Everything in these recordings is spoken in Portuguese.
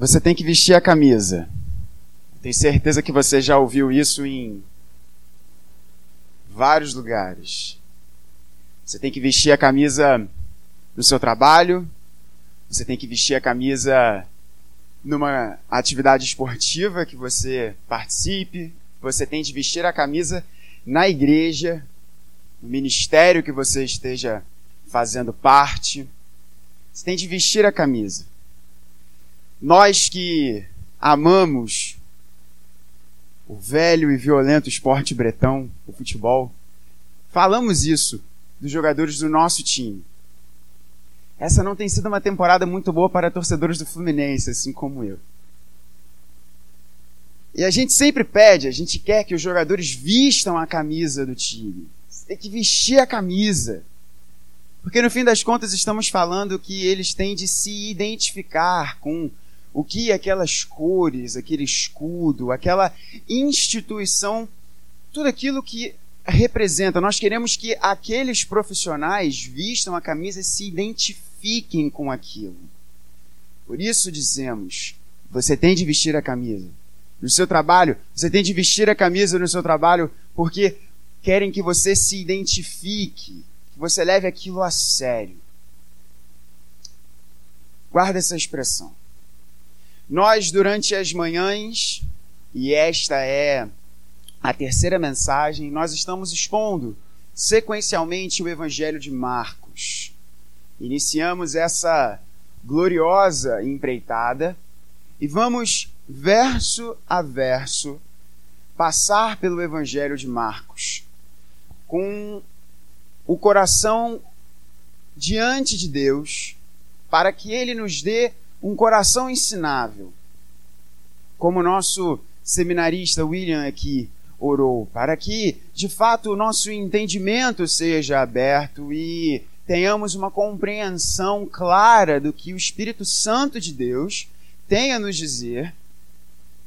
Você tem que vestir a camisa. Tenho certeza que você já ouviu isso em vários lugares. Você tem que vestir a camisa no seu trabalho, você tem que vestir a camisa numa atividade esportiva que você participe, você tem de vestir a camisa na igreja, no ministério que você esteja fazendo parte. Você tem de vestir a camisa. Nós que amamos o velho e violento esporte bretão, o futebol, falamos isso dos jogadores do nosso time. Essa não tem sido uma temporada muito boa para torcedores do Fluminense, assim como eu. E a gente sempre pede, a gente quer que os jogadores vistam a camisa do time. Você tem que vestir a camisa. Porque no fim das contas estamos falando que eles têm de se identificar com o que aquelas cores, aquele escudo, aquela instituição, tudo aquilo que representa. Nós queremos que aqueles profissionais vistam a camisa e se identifiquem com aquilo. Por isso dizemos: você tem de vestir a camisa. No seu trabalho, você tem de vestir a camisa no seu trabalho porque querem que você se identifique, que você leve aquilo a sério. Guarda essa expressão. Nós, durante as manhãs, e esta é a terceira mensagem, nós estamos expondo sequencialmente o Evangelho de Marcos. Iniciamos essa gloriosa empreitada e vamos, verso a verso, passar pelo Evangelho de Marcos com o coração diante de Deus, para que Ele nos dê um coração ensinável. Como o nosso seminarista William aqui orou, para que, de fato, o nosso entendimento seja aberto e tenhamos uma compreensão clara do que o Espírito Santo de Deus tem a nos dizer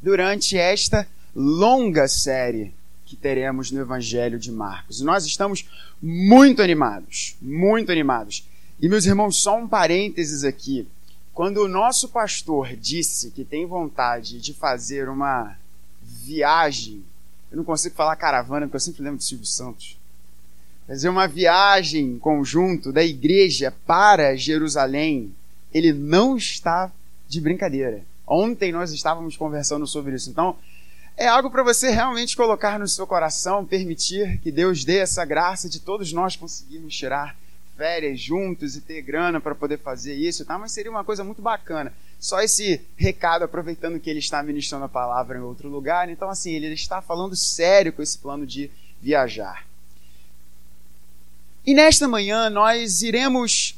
durante esta longa série que teremos no Evangelho de Marcos. Nós estamos muito animados, muito animados. E meus irmãos, só um parênteses aqui. Quando o nosso pastor disse que tem vontade de fazer uma viagem eu não consigo falar caravana porque eu sempre lembro de Silvio Santos. Fazer uma viagem em conjunto da igreja para Jerusalém, ele não está de brincadeira. Ontem nós estávamos conversando sobre isso. Então, é algo para você realmente colocar no seu coração, permitir que Deus dê essa graça de todos nós conseguirmos tirar férias juntos e ter grana para poder fazer isso, tá? Mas seria uma coisa muito bacana. Só esse recado, aproveitando que ele está ministrando a palavra em outro lugar. Então, assim, ele está falando sério com esse plano de viajar. E nesta manhã nós iremos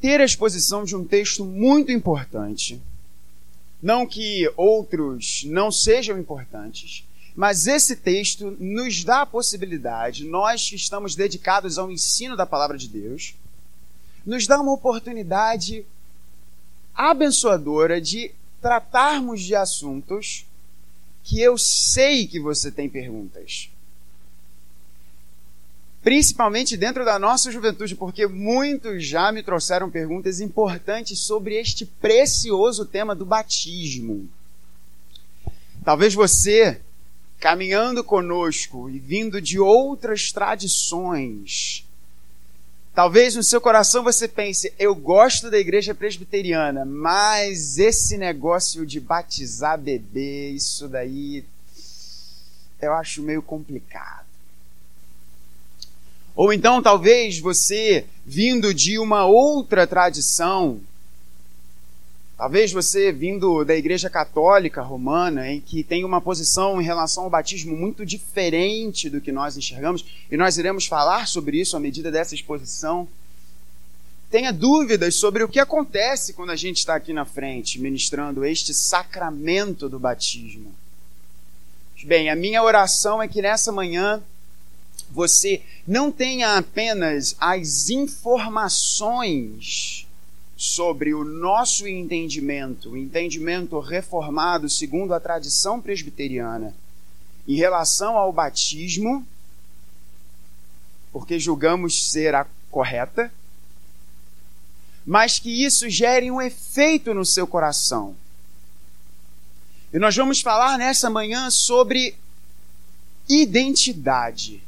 ter a exposição de um texto muito importante. Não que outros não sejam importantes, mas esse texto nos dá a possibilidade, nós que estamos dedicados ao ensino da palavra de Deus, nos dá uma oportunidade abençoadora de tratarmos de assuntos que eu sei que você tem perguntas. Principalmente dentro da nossa juventude, porque muitos já me trouxeram perguntas importantes sobre este precioso tema do batismo. Talvez você, caminhando conosco e vindo de outras tradições, Talvez no seu coração você pense: eu gosto da igreja presbiteriana, mas esse negócio de batizar bebê, isso daí eu acho meio complicado. Ou então talvez você, vindo de uma outra tradição, Talvez você, vindo da Igreja Católica Romana, em que tem uma posição em relação ao batismo muito diferente do que nós enxergamos, e nós iremos falar sobre isso à medida dessa exposição, tenha dúvidas sobre o que acontece quando a gente está aqui na frente ministrando este sacramento do batismo. Bem, a minha oração é que nessa manhã você não tenha apenas as informações sobre o nosso entendimento, o entendimento reformado segundo a tradição presbiteriana, em relação ao batismo, porque julgamos ser a correta, mas que isso gere um efeito no seu coração. E nós vamos falar nessa manhã sobre identidade.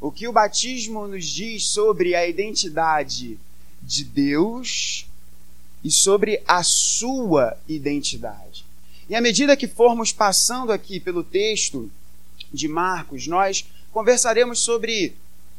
O que o batismo nos diz sobre a identidade de Deus e sobre a sua identidade. E à medida que formos passando aqui pelo texto de Marcos, nós conversaremos sobre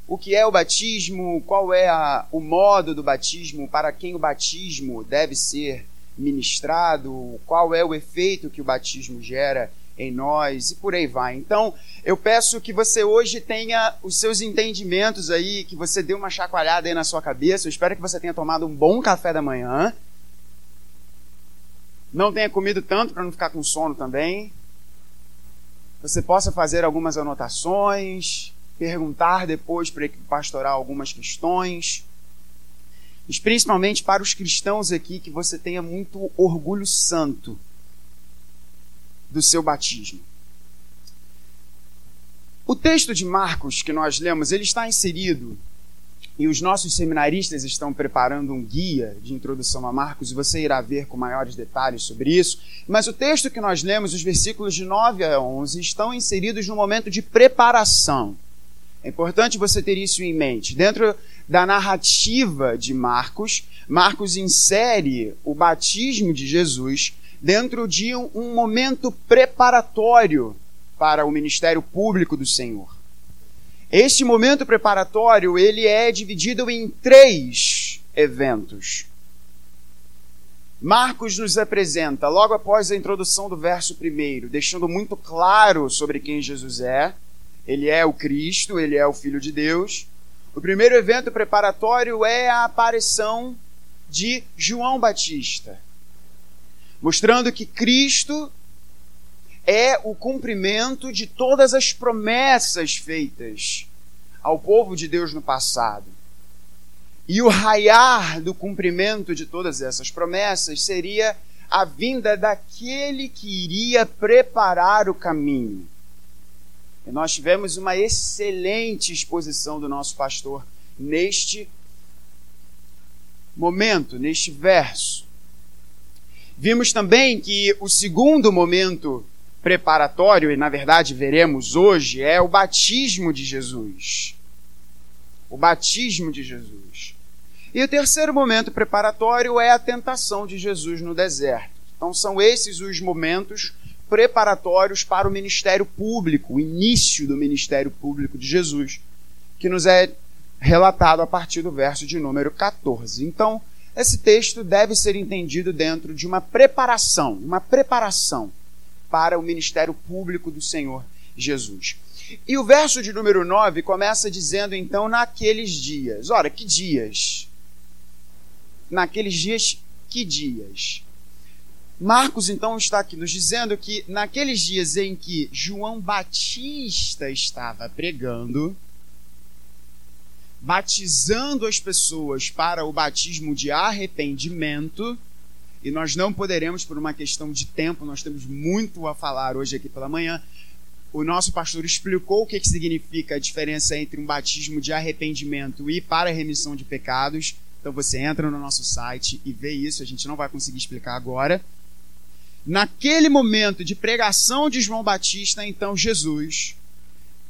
o que é o batismo, qual é a, o modo do batismo, para quem o batismo deve ser ministrado, qual é o efeito que o batismo gera em nós e por aí vai. Então, eu peço que você hoje tenha os seus entendimentos aí, que você dê uma chacoalhada aí na sua cabeça. Eu espero que você tenha tomado um bom café da manhã. Não tenha comido tanto para não ficar com sono também. Você possa fazer algumas anotações, perguntar depois para a equipe pastoral algumas questões. Mas principalmente para os cristãos aqui, que você tenha muito orgulho santo do seu batismo. O texto de Marcos que nós lemos, ele está inserido e os nossos seminaristas estão preparando um guia de introdução a Marcos, e você irá ver com maiores detalhes sobre isso. Mas o texto que nós lemos, os versículos de 9 a 11, estão inseridos no momento de preparação. É importante você ter isso em mente. Dentro da narrativa de Marcos, Marcos insere o batismo de Jesus dentro de um, um momento preparatório para o ministério público do Senhor. Este momento preparatório, ele é dividido em três eventos. Marcos nos apresenta, logo após a introdução do verso primeiro, deixando muito claro sobre quem Jesus é. Ele é o Cristo, ele é o Filho de Deus. O primeiro evento preparatório é a aparição de João Batista mostrando que Cristo é o cumprimento de todas as promessas feitas ao povo de Deus no passado. E o raiar do cumprimento de todas essas promessas seria a vinda daquele que iria preparar o caminho. E nós tivemos uma excelente exposição do nosso pastor neste momento, neste verso. Vimos também que o segundo momento preparatório, e na verdade veremos hoje, é o batismo de Jesus. O batismo de Jesus. E o terceiro momento preparatório é a tentação de Jesus no deserto. Então são esses os momentos preparatórios para o ministério público, o início do ministério público de Jesus, que nos é relatado a partir do verso de número 14. Então, esse texto deve ser entendido dentro de uma preparação, uma preparação para o ministério público do Senhor Jesus. E o verso de número 9 começa dizendo então naqueles dias. Ora, que dias? Naqueles dias, que dias? Marcos então está aqui nos dizendo que naqueles dias em que João Batista estava pregando, batizando as pessoas para o batismo de arrependimento, e nós não poderemos, por uma questão de tempo, nós temos muito a falar hoje aqui pela manhã. O nosso pastor explicou o que, que significa a diferença entre um batismo de arrependimento e para remissão de pecados. Então você entra no nosso site e vê isso, a gente não vai conseguir explicar agora. Naquele momento de pregação de João Batista, então Jesus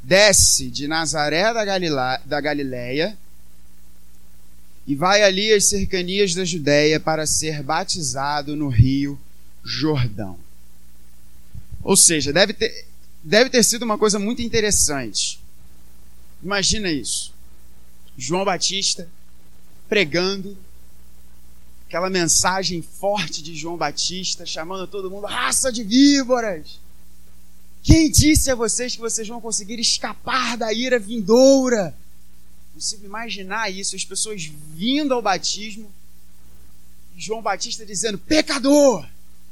desce de Nazaré da, Galilá, da e vai ali às cercanias da Judéia para ser batizado no rio Jordão. Ou seja, deve ter, deve ter sido uma coisa muito interessante. Imagina isso. João Batista pregando aquela mensagem forte de João Batista, chamando todo mundo raça de víboras. Quem disse a vocês que vocês vão conseguir escapar da ira vindoura? Consigo imaginar isso, as pessoas vindo ao batismo, João Batista dizendo: pecador,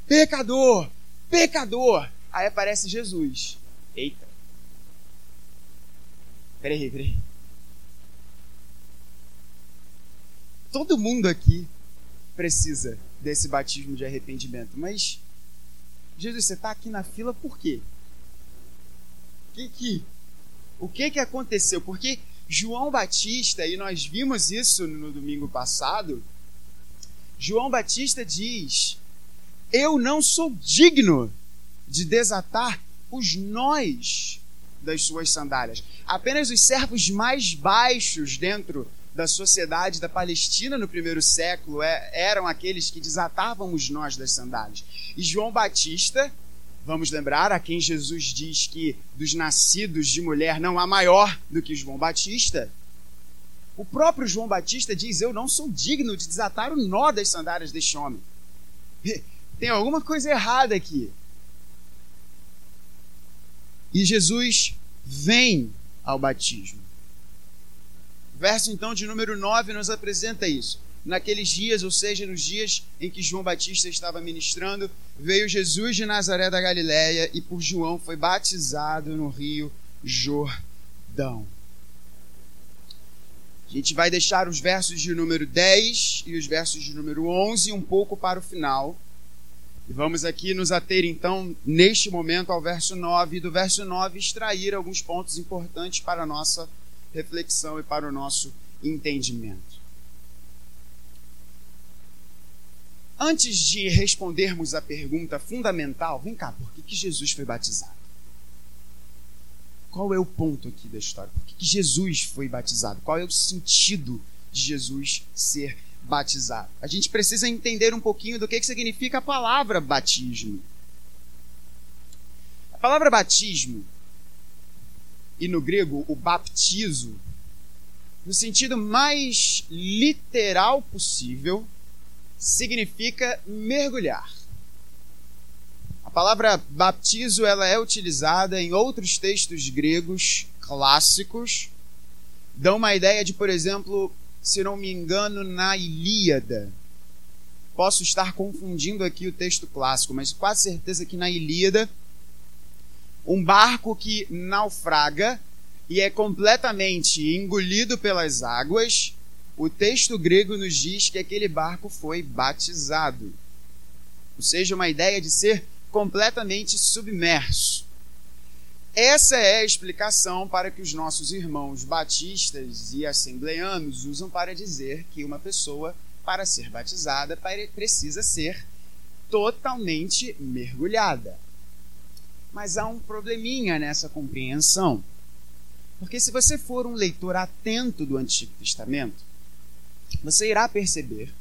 pecador, pecador. Aí aparece Jesus. Eita. Peraí, peraí. Todo mundo aqui precisa desse batismo de arrependimento, mas Jesus, você está aqui na fila por quê? Que que o que que aconteceu? Porque João Batista, e nós vimos isso no domingo passado, João Batista diz: Eu não sou digno de desatar os nós das suas sandálias. Apenas os servos mais baixos dentro da sociedade da Palestina no primeiro século é, eram aqueles que desatavam os nós das sandálias. E João Batista, vamos lembrar, a quem Jesus diz que dos nascidos de mulher não há maior do que João Batista. O próprio João Batista diz: Eu não sou digno de desatar o nó das sandálias deste homem. Tem alguma coisa errada aqui. E Jesus vem ao batismo. O verso então de número 9 nos apresenta isso. Naqueles dias, ou seja, nos dias em que João Batista estava ministrando, veio Jesus de Nazaré da Galiléia e por João foi batizado no rio Jordão. A gente vai deixar os versos de número 10 e os versos de número 11 um pouco para o final e vamos aqui nos ater então, neste momento, ao verso 9, e do verso 9 extrair alguns pontos importantes para a nossa reflexão e para o nosso entendimento. Antes de respondermos a pergunta fundamental, vem cá, por que, que Jesus foi batizado? Qual é o ponto aqui da história? Por que, que Jesus foi batizado? Qual é o sentido de Jesus ser batizado. A gente precisa entender um pouquinho do que, que significa a palavra batismo. A palavra batismo, e no grego o baptizo, no sentido mais literal possível, significa mergulhar. A palavra baptizo ela é utilizada em outros textos gregos clássicos, dão uma ideia de, por exemplo, se não me engano, na Ilíada. Posso estar confundindo aqui o texto clássico, mas quase certeza que na Ilíada, um barco que naufraga e é completamente engolido pelas águas, o texto grego nos diz que aquele barco foi batizado. Ou seja, uma ideia de ser completamente submerso. Essa é a explicação para que os nossos irmãos batistas e assembleanos usam para dizer que uma pessoa, para ser batizada, precisa ser totalmente mergulhada. Mas há um probleminha nessa compreensão. Porque se você for um leitor atento do Antigo Testamento, você irá perceber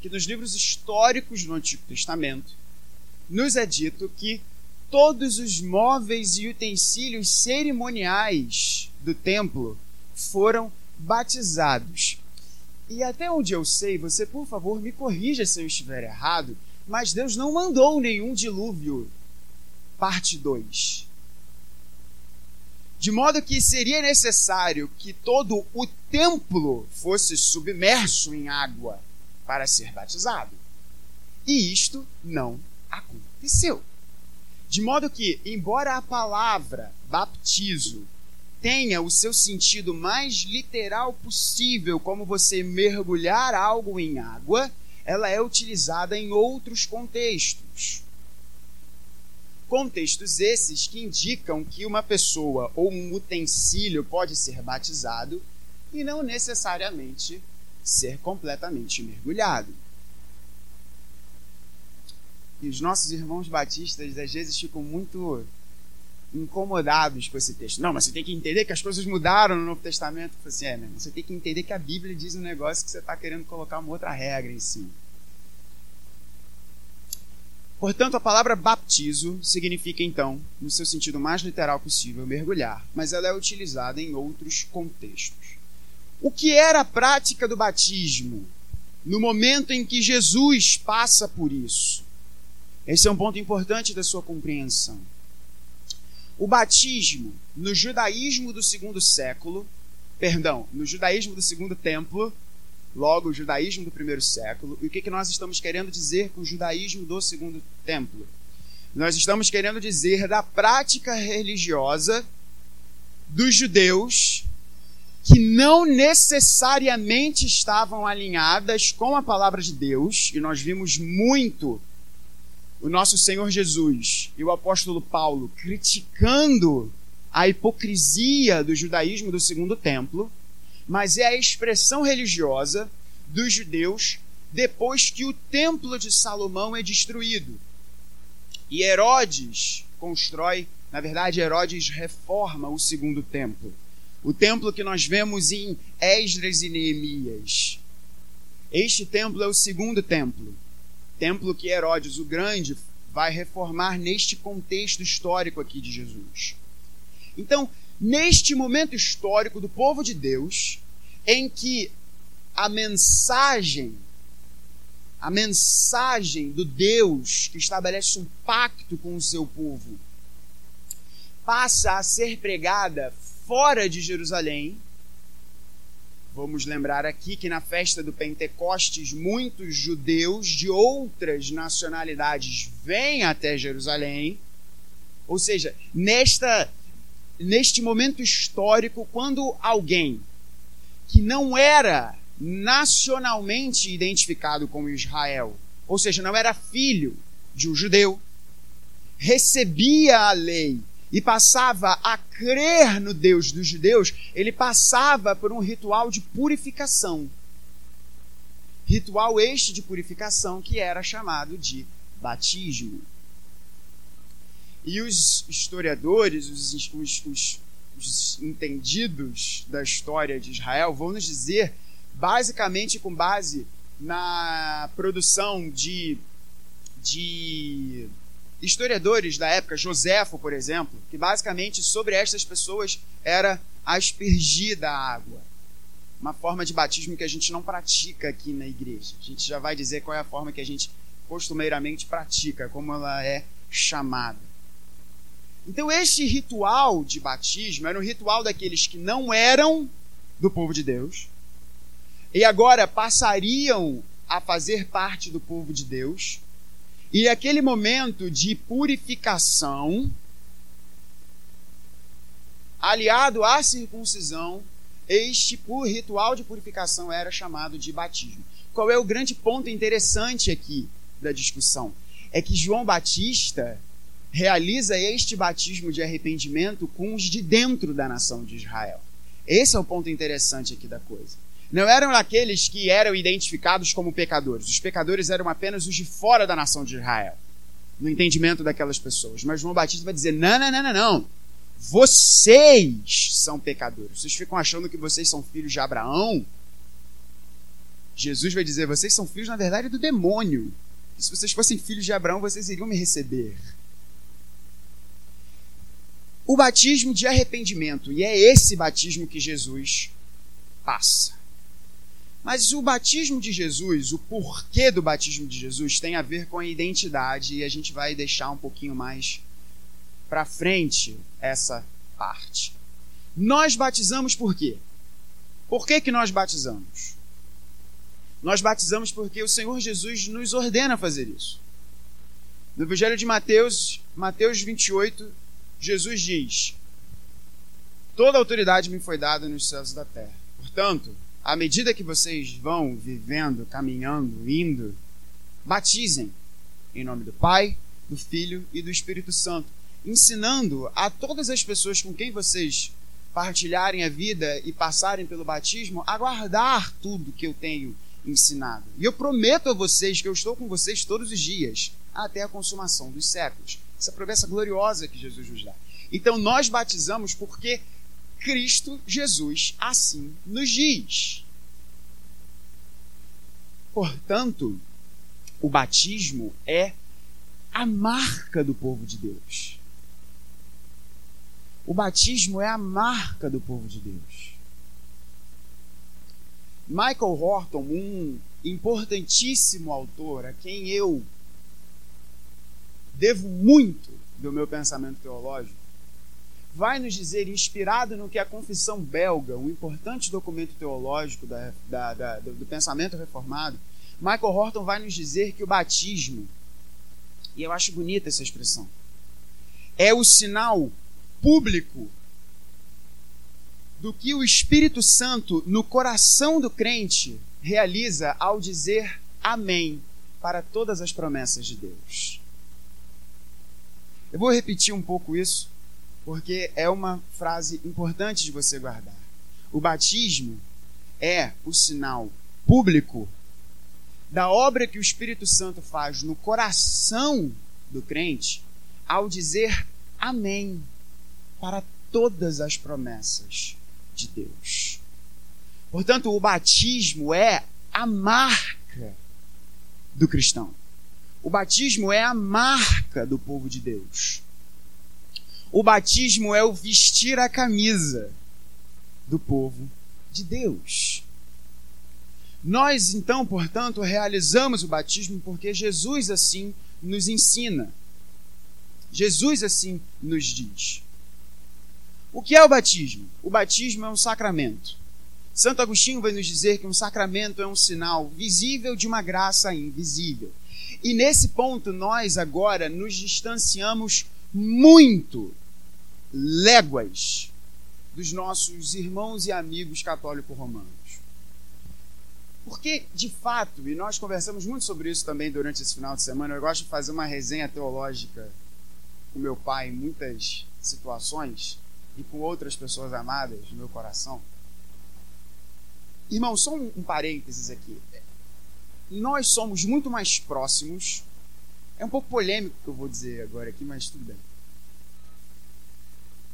que nos livros históricos do Antigo Testamento nos é dito que todos os móveis e utensílios cerimoniais do templo foram batizados. E até onde eu sei, você por favor me corrija se eu estiver errado, mas Deus não mandou nenhum dilúvio. Parte 2. De modo que seria necessário que todo o templo fosse submerso em água para ser batizado. E isto não aconteceu. De modo que, embora a palavra baptizo tenha o seu sentido mais literal possível, como você mergulhar algo em água, ela é utilizada em outros contextos. Contextos esses que indicam que uma pessoa ou um utensílio pode ser batizado e não necessariamente ser completamente mergulhado. E os nossos irmãos batistas às vezes ficam muito incomodados com esse texto. Não, mas você tem que entender que as coisas mudaram no Novo Testamento. Falei assim, é, né? você tem que entender que a Bíblia diz um negócio que você está querendo colocar uma outra regra em cima. Portanto, a palavra baptizo significa, então, no seu sentido mais literal possível, mergulhar, mas ela é utilizada em outros contextos. O que era a prática do batismo no momento em que Jesus passa por isso? Esse é um ponto importante da sua compreensão. O batismo, no judaísmo do segundo século, perdão, no judaísmo do segundo templo, logo o judaísmo do primeiro século, e o que, que nós estamos querendo dizer com o judaísmo do segundo templo? Nós estamos querendo dizer da prática religiosa dos judeus que não necessariamente estavam alinhadas com a palavra de Deus, e nós vimos muito o nosso Senhor Jesus e o apóstolo Paulo criticando a hipocrisia do judaísmo do segundo templo, mas é a expressão religiosa dos judeus depois que o templo de Salomão é destruído. E Herodes constrói, na verdade, Herodes reforma o segundo templo. O templo que nós vemos em Esdras e Neemias. Este templo é o segundo templo. Templo que Herodes o Grande vai reformar neste contexto histórico aqui de Jesus. Então, neste momento histórico do povo de Deus, em que a mensagem, a mensagem do Deus que estabelece um pacto com o seu povo, passa a ser pregada fora de Jerusalém. Vamos lembrar aqui que na festa do Pentecostes, muitos judeus de outras nacionalidades vêm até Jerusalém. Ou seja, nesta, neste momento histórico, quando alguém que não era nacionalmente identificado com Israel, ou seja, não era filho de um judeu, recebia a lei e passava a crer no Deus dos judeus, ele passava por um ritual de purificação. Ritual este de purificação que era chamado de batismo. E os historiadores, os, os, os, os entendidos da história de Israel vão nos dizer, basicamente com base na produção de, de historiadores da época, Joséfo, por exemplo, que basicamente sobre estas pessoas era aspergir da água. Uma forma de batismo que a gente não pratica aqui na igreja. A gente já vai dizer qual é a forma que a gente costumeiramente pratica, como ela é chamada. Então, este ritual de batismo era um ritual daqueles que não eram do povo de Deus e agora passariam a fazer parte do povo de Deus e aquele momento de purificação, aliado à circuncisão, este ritual de purificação era chamado de batismo. Qual é o grande ponto interessante aqui da discussão? É que João Batista realiza este batismo de arrependimento com os de dentro da nação de Israel. Esse é o ponto interessante aqui da coisa não eram aqueles que eram identificados como pecadores. Os pecadores eram apenas os de fora da nação de Israel, no entendimento daquelas pessoas. Mas João Batista vai dizer: não, não, não, não, não. Vocês são pecadores. Vocês ficam achando que vocês são filhos de Abraão? Jesus vai dizer: vocês são filhos, na verdade, do demônio. E se vocês fossem filhos de Abraão, vocês iriam me receber. O batismo de arrependimento, e é esse batismo que Jesus passa. Mas o batismo de Jesus, o porquê do batismo de Jesus, tem a ver com a identidade e a gente vai deixar um pouquinho mais para frente essa parte. Nós batizamos por quê? Por que, que nós batizamos? Nós batizamos porque o Senhor Jesus nos ordena fazer isso. No Evangelho de Mateus, Mateus 28, Jesus diz: Toda autoridade me foi dada nos céus e da terra. Portanto, à medida que vocês vão vivendo, caminhando, indo, batizem em nome do Pai, do Filho e do Espírito Santo, ensinando a todas as pessoas com quem vocês partilharem a vida e passarem pelo batismo a guardar tudo que eu tenho ensinado. E eu prometo a vocês que eu estou com vocês todos os dias, até a consumação dos séculos. Essa promessa gloriosa que Jesus nos dá. Então nós batizamos porque Cristo Jesus assim nos diz. Portanto, o batismo é a marca do povo de Deus. O batismo é a marca do povo de Deus. Michael Horton, um importantíssimo autor a quem eu devo muito do meu pensamento teológico, vai nos dizer, inspirado no que a Confissão Belga, um importante documento teológico da, da, da, do pensamento reformado, Michael Horton vai nos dizer que o batismo, e eu acho bonita essa expressão, é o sinal público do que o Espírito Santo no coração do crente realiza ao dizer amém para todas as promessas de Deus. Eu vou repetir um pouco isso porque é uma frase importante de você guardar. O batismo é o sinal público da obra que o Espírito Santo faz no coração do crente ao dizer amém para todas as promessas de Deus. Portanto, o batismo é a marca do cristão. O batismo é a marca do povo de Deus. O batismo é o vestir a camisa do povo de Deus. Nós, então, portanto, realizamos o batismo porque Jesus assim nos ensina. Jesus assim nos diz. O que é o batismo? O batismo é um sacramento. Santo Agostinho vai nos dizer que um sacramento é um sinal visível de uma graça invisível. E nesse ponto, nós agora nos distanciamos muito léguas dos nossos irmãos e amigos católicos romanos. Porque, de fato, e nós conversamos muito sobre isso também durante esse final de semana, eu gosto de fazer uma resenha teológica com meu pai em muitas situações e com outras pessoas amadas no meu coração. Irmão, só um, um parênteses aqui. Nós somos muito mais próximos. É um pouco polêmico o que eu vou dizer agora aqui, mas tudo bem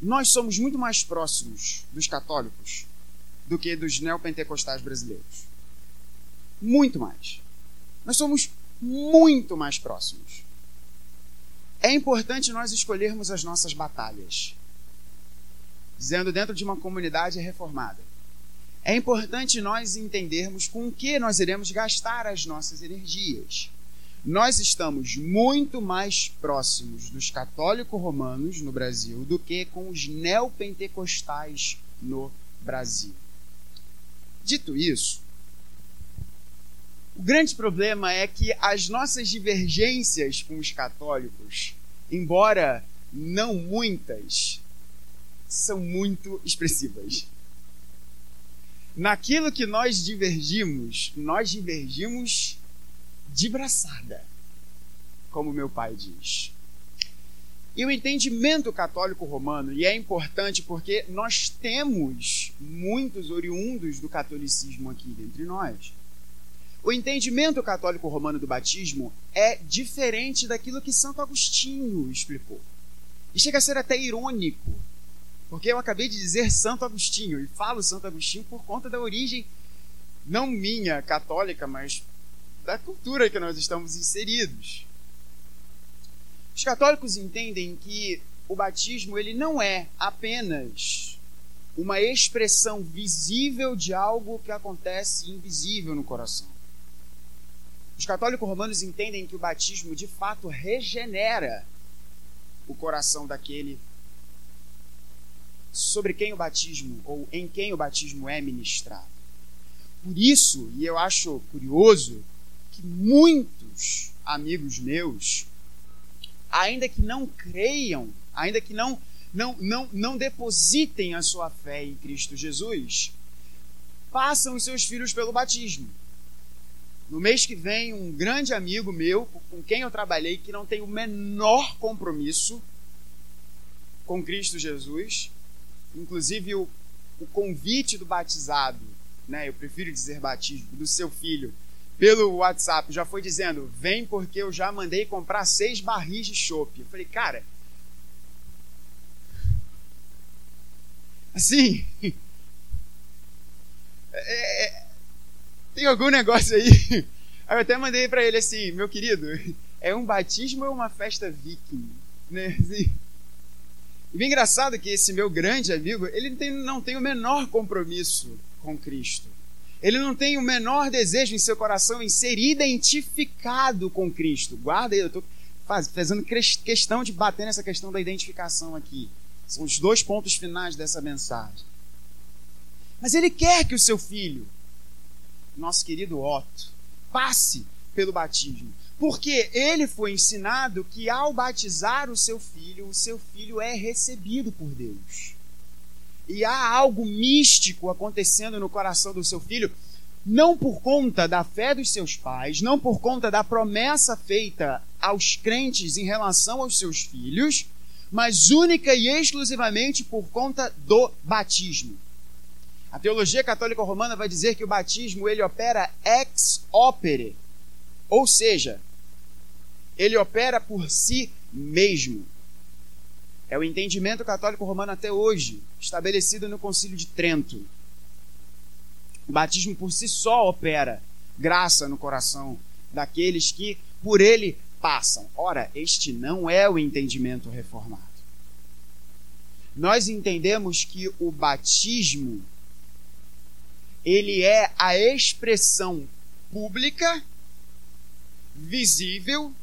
nós somos muito mais próximos dos católicos do que dos neopentecostais brasileiros. Muito mais. Nós somos muito mais próximos. É importante nós escolhermos as nossas batalhas. Dizendo dentro de uma comunidade reformada. É importante nós entendermos com que nós iremos gastar as nossas energias nós estamos muito mais próximos dos católicos romanos no Brasil do que com os neopentecostais no Brasil. Dito isso, o grande problema é que as nossas divergências com os católicos, embora não muitas, são muito expressivas. Naquilo que nós divergimos, nós divergimos de braçada, como meu pai diz. E o entendimento católico romano, e é importante porque nós temos muitos oriundos do catolicismo aqui entre nós. O entendimento católico romano do batismo é diferente daquilo que Santo Agostinho explicou. E chega a ser até irônico, porque eu acabei de dizer Santo Agostinho, e falo Santo Agostinho por conta da origem, não minha católica, mas da cultura que nós estamos inseridos. Os católicos entendem que o batismo ele não é apenas uma expressão visível de algo que acontece invisível no coração. Os católicos romanos entendem que o batismo de fato regenera o coração daquele sobre quem o batismo ou em quem o batismo é ministrado. Por isso, e eu acho curioso, que muitos amigos meus, ainda que não creiam, ainda que não, não, não, não depositem a sua fé em Cristo Jesus, passam os seus filhos pelo batismo. No mês que vem, um grande amigo meu, com quem eu trabalhei, que não tem o menor compromisso com Cristo Jesus, inclusive o, o convite do batizado, né, eu prefiro dizer batismo, do seu filho, pelo WhatsApp já foi dizendo: vem porque eu já mandei comprar seis barris de chopp. Eu falei, cara. Assim. É, é, tem algum negócio aí? Eu até mandei para ele assim: meu querido, é um batismo ou uma festa viking? Né? Assim. E bem engraçado que esse meu grande amigo, ele tem, não tem o menor compromisso com Cristo. Ele não tem o menor desejo em seu coração em ser identificado com Cristo. Guarda aí, eu estou fazendo questão de bater nessa questão da identificação aqui. São os dois pontos finais dessa mensagem. Mas ele quer que o seu filho, nosso querido Otto, passe pelo batismo. Porque ele foi ensinado que ao batizar o seu filho, o seu filho é recebido por Deus e há algo místico acontecendo no coração do seu filho, não por conta da fé dos seus pais, não por conta da promessa feita aos crentes em relação aos seus filhos, mas única e exclusivamente por conta do batismo. A teologia católica romana vai dizer que o batismo ele opera ex opere, Ou seja, ele opera por si mesmo. É o entendimento católico romano até hoje, estabelecido no Concílio de Trento. O batismo por si só opera graça no coração daqueles que por ele passam. Ora, este não é o entendimento reformado. Nós entendemos que o batismo ele é a expressão pública, visível,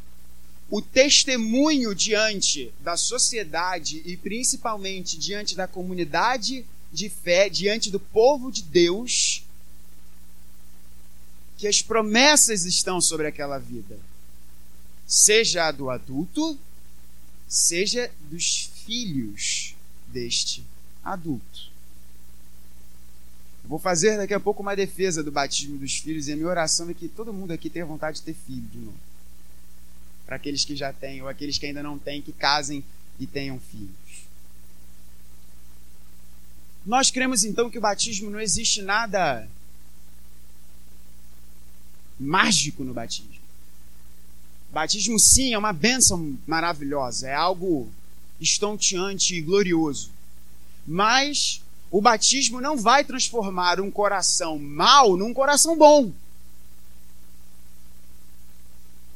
o testemunho diante da sociedade e principalmente diante da comunidade de fé, diante do povo de Deus, que as promessas estão sobre aquela vida seja a do adulto, seja dos filhos deste adulto. Eu vou fazer daqui a pouco uma defesa do batismo dos filhos e a minha oração é que todo mundo aqui tenha vontade de ter filho de novo. Para aqueles que já têm ou aqueles que ainda não têm, que casem e tenham filhos. Nós cremos então que o batismo não existe nada mágico no batismo. Batismo, sim, é uma bênção maravilhosa, é algo estonteante e glorioso. Mas o batismo não vai transformar um coração mau num coração bom.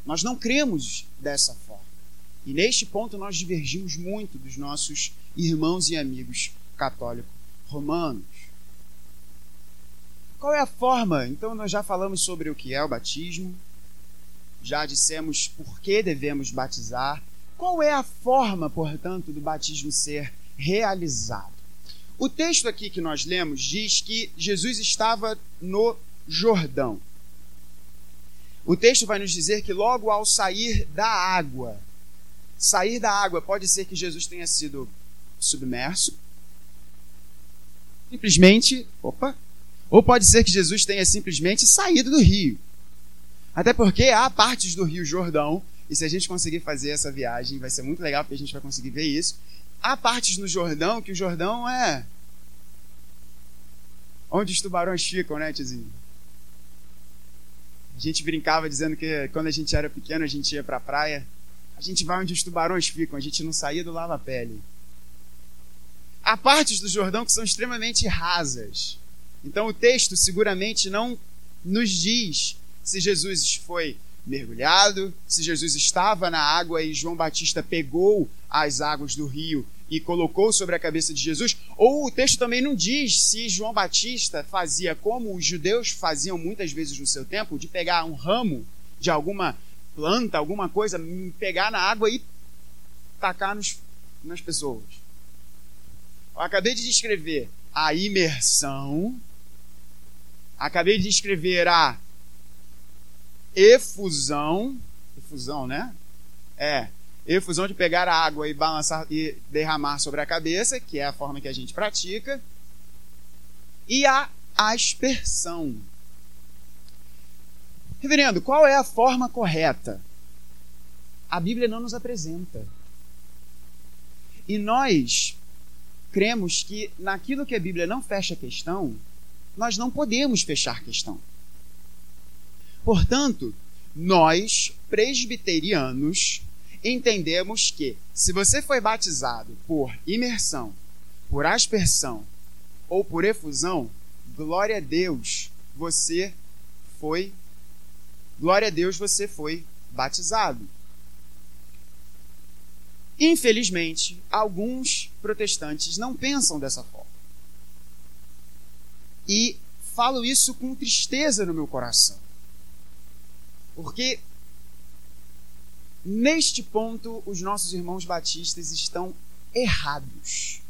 Nós não cremos dessa forma. E neste ponto nós divergimos muito dos nossos irmãos e amigos católicos romanos. Qual é a forma? Então nós já falamos sobre o que é o batismo, já dissemos por que devemos batizar. Qual é a forma, portanto, do batismo ser realizado? O texto aqui que nós lemos diz que Jesus estava no Jordão. O texto vai nos dizer que logo ao sair da água, sair da água pode ser que Jesus tenha sido submerso, simplesmente, opa, ou pode ser que Jesus tenha simplesmente saído do rio. Até porque há partes do Rio Jordão, e se a gente conseguir fazer essa viagem, vai ser muito legal porque a gente vai conseguir ver isso. Há partes no Jordão que o Jordão é. Onde os tubarões ficam, né, tiozinho? A gente brincava dizendo que quando a gente era pequeno, a gente ia pra praia. A gente vai onde os tubarões ficam, a gente não saía do lava-pele. Há partes do Jordão que são extremamente rasas. Então o texto seguramente não nos diz se Jesus foi mergulhado, se Jesus estava na água e João Batista pegou as águas do rio e colocou sobre a cabeça de Jesus, ou o texto também não diz se João Batista fazia como os judeus faziam muitas vezes no seu tempo, de pegar um ramo de alguma planta, alguma coisa, pegar na água e tacar nos, nas pessoas. Eu acabei de descrever a imersão, acabei de descrever a efusão, efusão, né? É, efusão de pegar a água e balançar e derramar sobre a cabeça, que é a forma que a gente pratica, e a aspersão. Reverendo, qual é a forma correta? A Bíblia não nos apresenta. E nós cremos que naquilo que a Bíblia não fecha questão, nós não podemos fechar questão. Portanto, nós, presbiterianos, entendemos que se você foi batizado por imersão, por aspersão ou por efusão, glória a Deus, você foi glória a Deus, você foi batizado. Infelizmente, alguns protestantes não pensam dessa forma. E falo isso com tristeza no meu coração. Porque neste ponto os nossos irmãos batistas estão errados.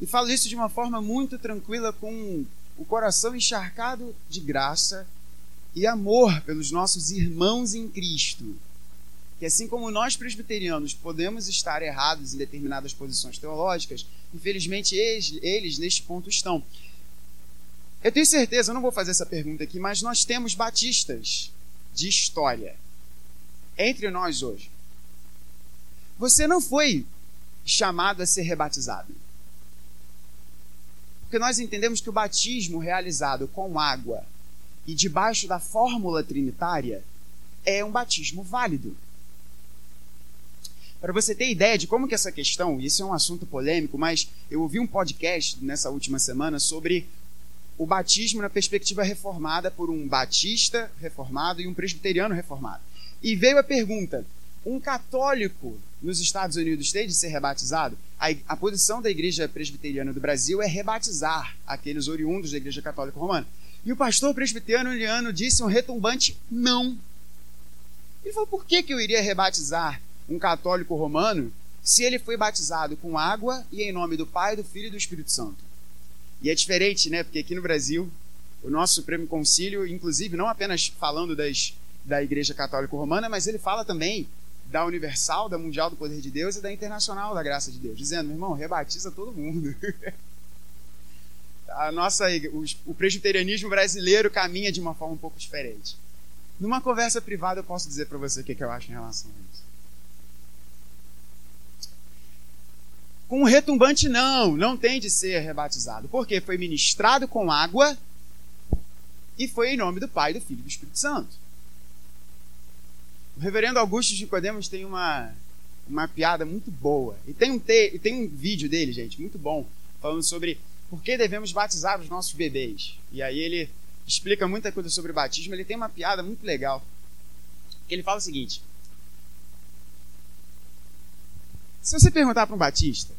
E falo isso de uma forma muito tranquila, com o coração encharcado de graça e amor pelos nossos irmãos em Cristo. Que assim como nós presbiterianos podemos estar errados em determinadas posições teológicas, infelizmente eles, eles neste ponto estão. Eu tenho certeza, eu não vou fazer essa pergunta aqui, mas nós temos batistas de história entre nós hoje. Você não foi chamado a ser rebatizado. Porque nós entendemos que o batismo realizado com água e debaixo da fórmula trinitária é um batismo válido. Para você ter ideia de como que essa questão, isso é um assunto polêmico, mas eu ouvi um podcast nessa última semana sobre o batismo na perspectiva reformada por um batista reformado e um presbiteriano reformado. E veio a pergunta: um católico nos Estados Unidos tem de ser rebatizado? A, a posição da Igreja Presbiteriana do Brasil é rebatizar aqueles oriundos da Igreja Católica Romana. E o pastor presbiteriano disse um retumbante não. Ele falou: por que, que eu iria rebatizar um católico romano se ele foi batizado com água e em nome do Pai, do Filho e do Espírito Santo. E é diferente, né? Porque aqui no Brasil, o nosso Supremo Concílio, inclusive, não apenas falando das, da Igreja Católica Romana, mas ele fala também da Universal, da Mundial do Poder de Deus e da Internacional da Graça de Deus, dizendo, meu irmão, rebatiza todo mundo. A nossa, o, presbiterianismo brasileiro caminha de uma forma um pouco diferente. Numa conversa privada eu posso dizer para você o que, que eu acho em relação a isso. Com um retumbante, não, não tem de ser rebatizado. Porque foi ministrado com água e foi em nome do Pai, do Filho e do Espírito Santo. O reverendo Augusto de Nicodemos tem uma, uma piada muito boa. E tem um, te, tem um vídeo dele, gente, muito bom, falando sobre por que devemos batizar os nossos bebês. E aí ele explica muita coisa sobre batismo. Ele tem uma piada muito legal. Ele fala o seguinte: Se você perguntar para um batista,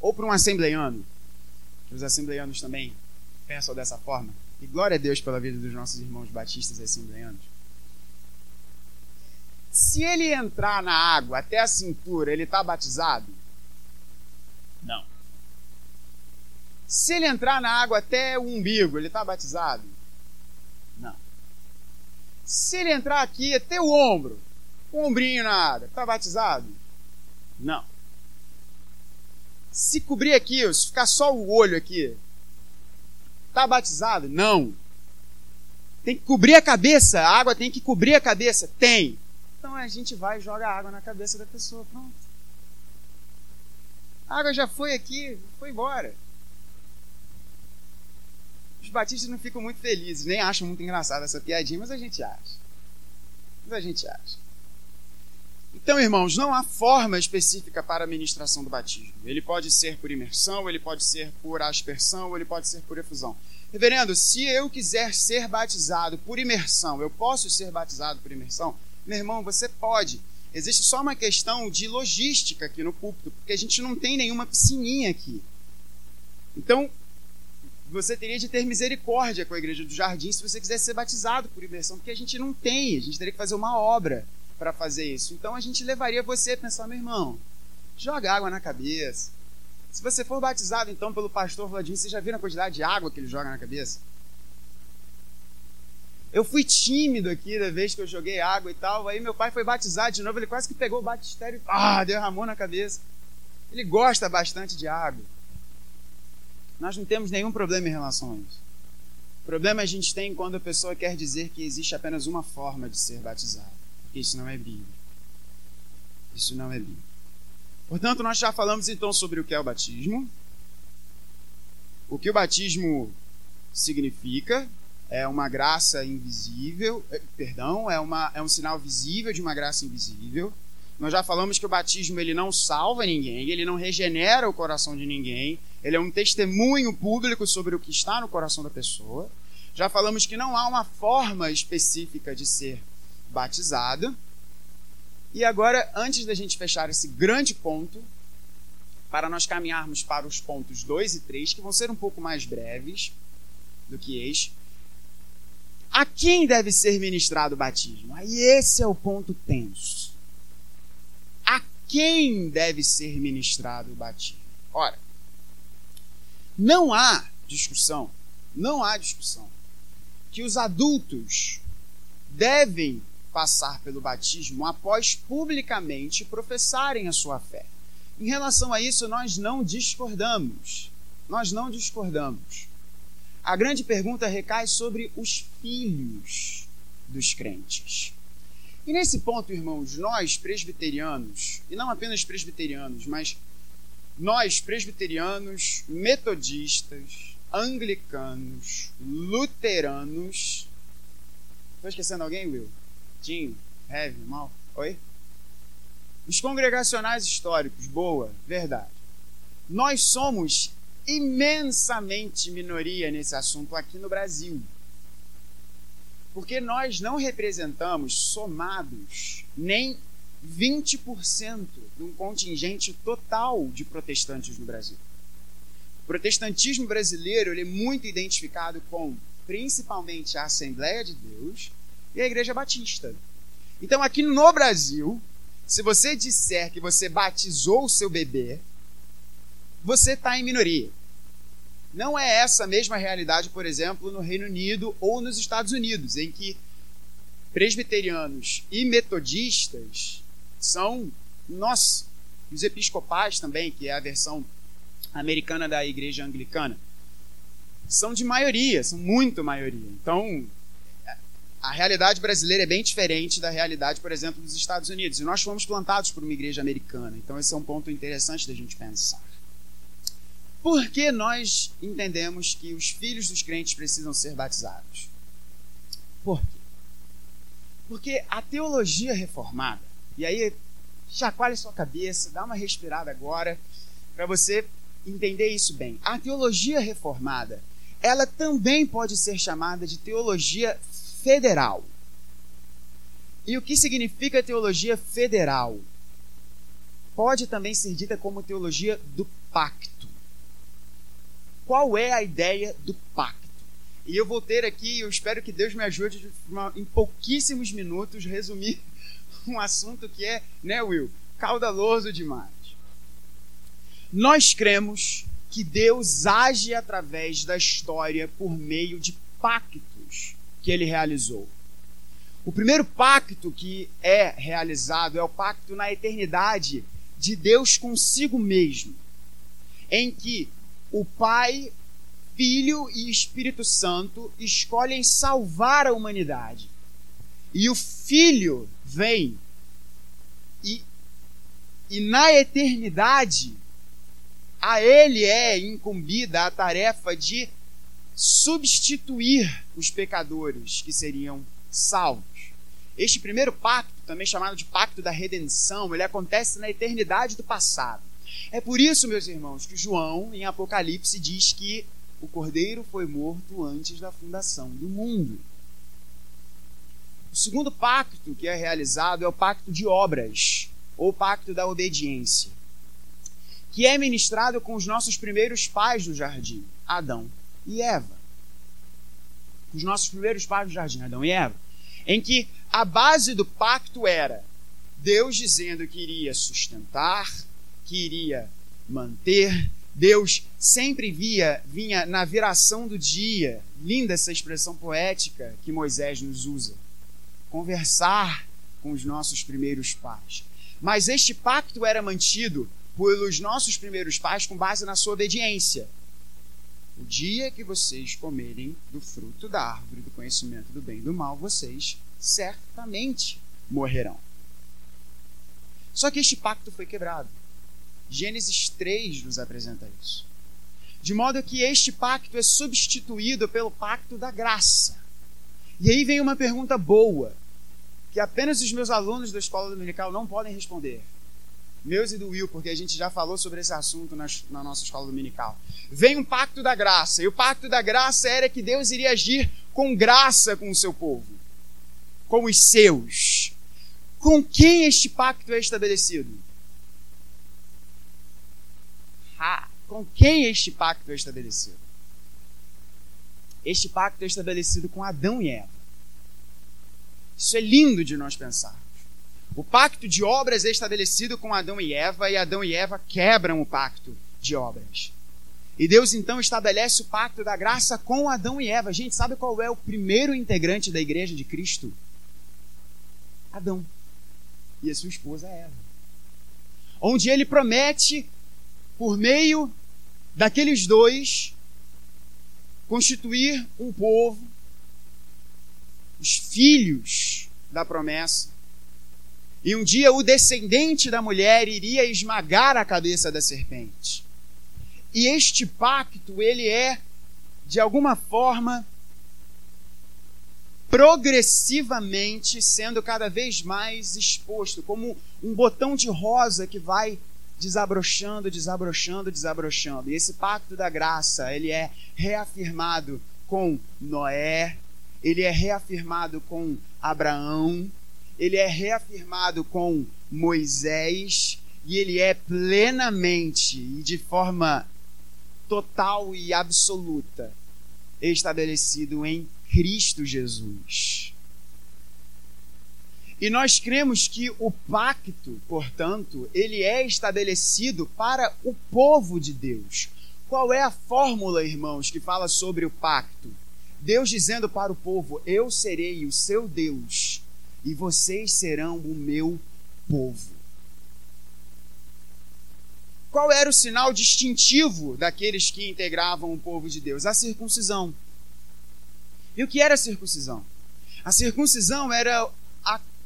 ou para um assembleiano, os assembleianos também pensam dessa forma, e glória a Deus pela vida dos nossos irmãos batistas e assembleianos, se ele entrar na água até a cintura, ele está batizado? Não. Se ele entrar na água até o umbigo, ele está batizado? Não. Se ele entrar aqui até o ombro, o ombrinho na água, está batizado? Não. Se cobrir aqui, se ficar só o olho aqui, tá batizado? Não. Tem que cobrir a cabeça, a água tem que cobrir a cabeça? Tem. Então a gente vai e joga água na cabeça da pessoa, pronto. A água já foi aqui, foi embora. Os batistas não ficam muito felizes, nem acham muito engraçada essa piadinha, mas a gente acha. Mas a gente acha. Então, irmãos, não há forma específica para a ministração do batismo. Ele pode ser por imersão, ele pode ser por aspersão, ele pode ser por efusão. Reverendo, se eu quiser ser batizado por imersão, eu posso ser batizado por imersão? Meu irmão, você pode. Existe só uma questão de logística aqui no púlpito, porque a gente não tem nenhuma piscininha aqui. Então, você teria de ter misericórdia com a igreja do jardim se você quiser ser batizado por imersão, porque a gente não tem, a gente teria que fazer uma obra para fazer isso. Então a gente levaria você a pensar, meu irmão, joga água na cabeça. Se você for batizado então pelo pastor Vladimir, você já viu a quantidade de água que ele joga na cabeça? Eu fui tímido aqui da vez que eu joguei água e tal. Aí meu pai foi batizado de novo, ele quase que pegou o batistério e ah, derramou na cabeça. Ele gosta bastante de água. Nós não temos nenhum problema em relação a isso. O problema a gente tem quando a pessoa quer dizer que existe apenas uma forma de ser batizado. Isso não é Bíblia. Isso não é Bíblia. Portanto, nós já falamos então sobre o que é o batismo, o que o batismo significa, é uma graça invisível, é, perdão, é, uma, é um sinal visível de uma graça invisível. Nós já falamos que o batismo ele não salva ninguém, ele não regenera o coração de ninguém, ele é um testemunho público sobre o que está no coração da pessoa. Já falamos que não há uma forma específica de ser batizado. E agora, antes da gente fechar esse grande ponto, para nós caminharmos para os pontos 2 e 3, que vão ser um pouco mais breves do que este, a quem deve ser ministrado o batismo? Aí esse é o ponto tenso. A quem deve ser ministrado o batismo? Ora, não há discussão, não há discussão que os adultos devem passar pelo batismo após publicamente professarem a sua fé. Em relação a isso, nós não discordamos. Nós não discordamos. A grande pergunta recai sobre os filhos dos crentes. E nesse ponto, irmãos, nós presbiterianos, e não apenas presbiterianos, mas nós presbiterianos, metodistas, anglicanos, luteranos. Estou esquecendo alguém, Will? certinho, heavy, mal. Oi? Os congregacionais históricos, boa, verdade. Nós somos imensamente minoria nesse assunto aqui no Brasil. Porque nós não representamos somados nem 20% de um contingente total de protestantes no Brasil. O protestantismo brasileiro é muito identificado com principalmente a Assembleia de Deus e a Igreja Batista. Então, aqui no Brasil, se você disser que você batizou o seu bebê, você está em minoria. Não é essa mesma realidade, por exemplo, no Reino Unido ou nos Estados Unidos, em que presbiterianos e metodistas são, nós, os episcopais também, que é a versão americana da igreja anglicana, são de maioria, são muito maioria. Então, a realidade brasileira é bem diferente da realidade, por exemplo, dos Estados Unidos. E nós fomos plantados por uma igreja americana. Então, esse é um ponto interessante da gente pensar. Por que nós entendemos que os filhos dos crentes precisam ser batizados? Por quê? Porque a teologia reformada, e aí chacoalhe sua cabeça, dá uma respirada agora, para você entender isso bem. A teologia reformada, ela também pode ser chamada de teologia federal. E o que significa teologia federal? Pode também ser dita como teologia do pacto qual é a ideia do pacto. E eu vou ter aqui, eu espero que Deus me ajude em pouquíssimos minutos resumir um assunto que é, né, Will, caudaloso demais. Nós cremos que Deus age através da história por meio de pactos que ele realizou. O primeiro pacto que é realizado é o pacto na eternidade de Deus consigo mesmo, em que o Pai, Filho e Espírito Santo escolhem salvar a humanidade. E o Filho vem e, e na eternidade a ele é incumbida a tarefa de substituir os pecadores que seriam salvos. Este primeiro pacto, também chamado de pacto da redenção, ele acontece na eternidade do passado. É por isso, meus irmãos, que João, em Apocalipse, diz que o cordeiro foi morto antes da fundação do mundo. O segundo pacto que é realizado é o pacto de obras, ou pacto da obediência, que é ministrado com os nossos primeiros pais do jardim, Adão e Eva. Os nossos primeiros pais do jardim, Adão e Eva, em que a base do pacto era Deus dizendo que iria sustentar, que iria manter. Deus sempre via, vinha na viração do dia. Linda essa expressão poética que Moisés nos usa. Conversar com os nossos primeiros pais. Mas este pacto era mantido pelos nossos primeiros pais com base na sua obediência. O dia que vocês comerem do fruto da árvore do conhecimento do bem e do mal, vocês certamente morrerão. Só que este pacto foi quebrado. Gênesis 3 nos apresenta isso. De modo que este pacto é substituído pelo pacto da graça. E aí vem uma pergunta boa, que apenas os meus alunos da escola dominical não podem responder. Meus e do Will, porque a gente já falou sobre esse assunto na, na nossa escola dominical. Vem um pacto da graça, e o pacto da graça era que Deus iria agir com graça com o seu povo, com os seus. Com quem este pacto é estabelecido? Com quem este pacto é estabelecido? Este pacto é estabelecido com Adão e Eva. Isso é lindo de nós pensarmos. O pacto de obras é estabelecido com Adão e Eva, e Adão e Eva quebram o pacto de obras. E Deus então estabelece o pacto da graça com Adão e Eva. Gente, sabe qual é o primeiro integrante da igreja de Cristo? Adão e a sua esposa Eva. Onde ele promete por meio daqueles dois, constituir um povo, os filhos da promessa. E um dia o descendente da mulher iria esmagar a cabeça da serpente. E este pacto, ele é, de alguma forma, progressivamente sendo cada vez mais exposto, como um botão de rosa que vai desabrochando, desabrochando, desabrochando. E esse pacto da graça, ele é reafirmado com Noé, ele é reafirmado com Abraão, ele é reafirmado com Moisés e ele é plenamente e de forma total e absoluta estabelecido em Cristo Jesus. E nós cremos que o pacto, portanto, ele é estabelecido para o povo de Deus. Qual é a fórmula, irmãos, que fala sobre o pacto? Deus dizendo para o povo: Eu serei o seu Deus e vocês serão o meu povo. Qual era o sinal distintivo daqueles que integravam o povo de Deus? A circuncisão. E o que era a circuncisão? A circuncisão era,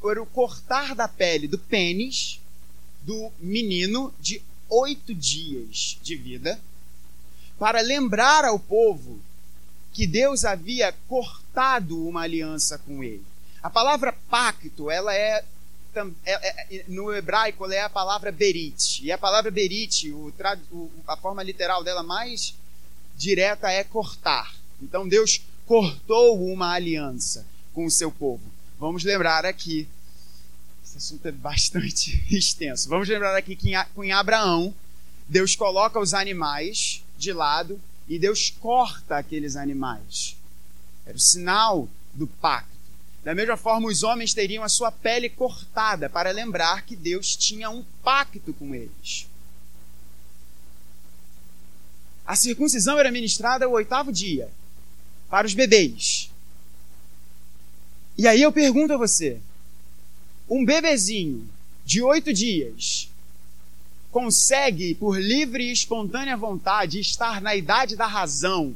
era o cortar da pele do pênis do menino de oito dias de vida, para lembrar ao povo que Deus havia cortado uma aliança com ele. A palavra pacto, ela é, é, é no hebraico, ela é a palavra berit. E a palavra berit, a forma literal dela mais direta é cortar. Então Deus cortou uma aliança com o seu povo. Vamos lembrar aqui, esse assunto é bastante extenso. Vamos lembrar aqui que em Abraão, Deus coloca os animais de lado e Deus corta aqueles animais. Era o sinal do pacto. Da mesma forma, os homens teriam a sua pele cortada para lembrar que Deus tinha um pacto com eles. A circuncisão era ministrada ao oitavo dia para os bebês. E aí eu pergunto a você: um bebezinho de oito dias consegue, por livre e espontânea vontade, estar na idade da razão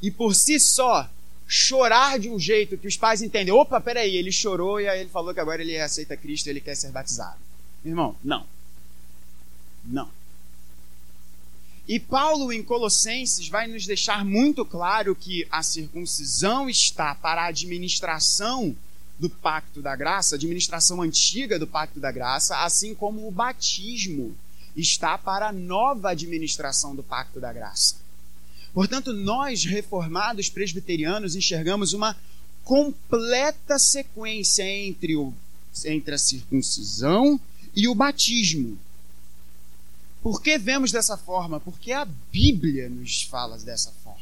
e por si só chorar de um jeito que os pais entendem: opa, peraí, ele chorou e aí ele falou que agora ele aceita Cristo e ele quer ser batizado. Irmão, não. Não. E Paulo, em Colossenses, vai nos deixar muito claro que a circuncisão está para a administração do pacto da graça, administração antiga do pacto da graça, assim como o batismo está para a nova administração do pacto da graça. Portanto, nós, reformados presbiterianos, enxergamos uma completa sequência entre, o, entre a circuncisão e o batismo. Por que vemos dessa forma? Porque a Bíblia nos fala dessa forma.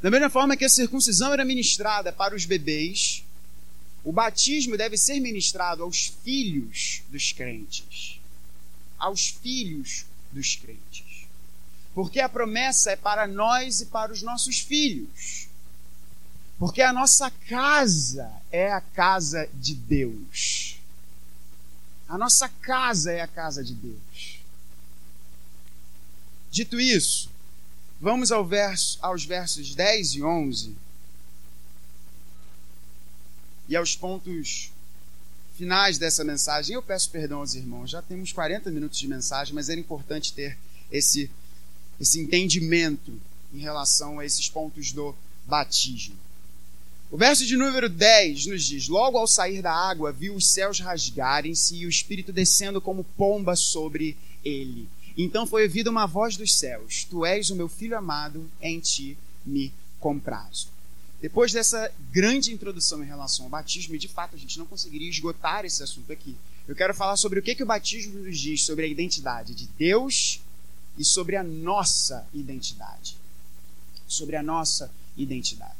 Da mesma forma que a circuncisão era ministrada para os bebês, o batismo deve ser ministrado aos filhos dos crentes. Aos filhos dos crentes. Porque a promessa é para nós e para os nossos filhos. Porque a nossa casa é a casa de Deus. A nossa casa é a casa de Deus. Dito isso, vamos ao verso, aos versos 10 e 11 e aos pontos finais dessa mensagem. Eu peço perdão aos irmãos, já temos 40 minutos de mensagem, mas era importante ter esse, esse entendimento em relação a esses pontos do batismo. O verso de número 10 nos diz: Logo ao sair da água, viu os céus rasgarem-se e o Espírito descendo como pomba sobre ele. Então foi ouvida uma voz dos céus: Tu és o meu filho amado, em ti me comprazo. Depois dessa grande introdução em relação ao batismo, e de fato a gente não conseguiria esgotar esse assunto aqui, eu quero falar sobre o que, que o batismo nos diz sobre a identidade de Deus e sobre a nossa identidade. Sobre a nossa identidade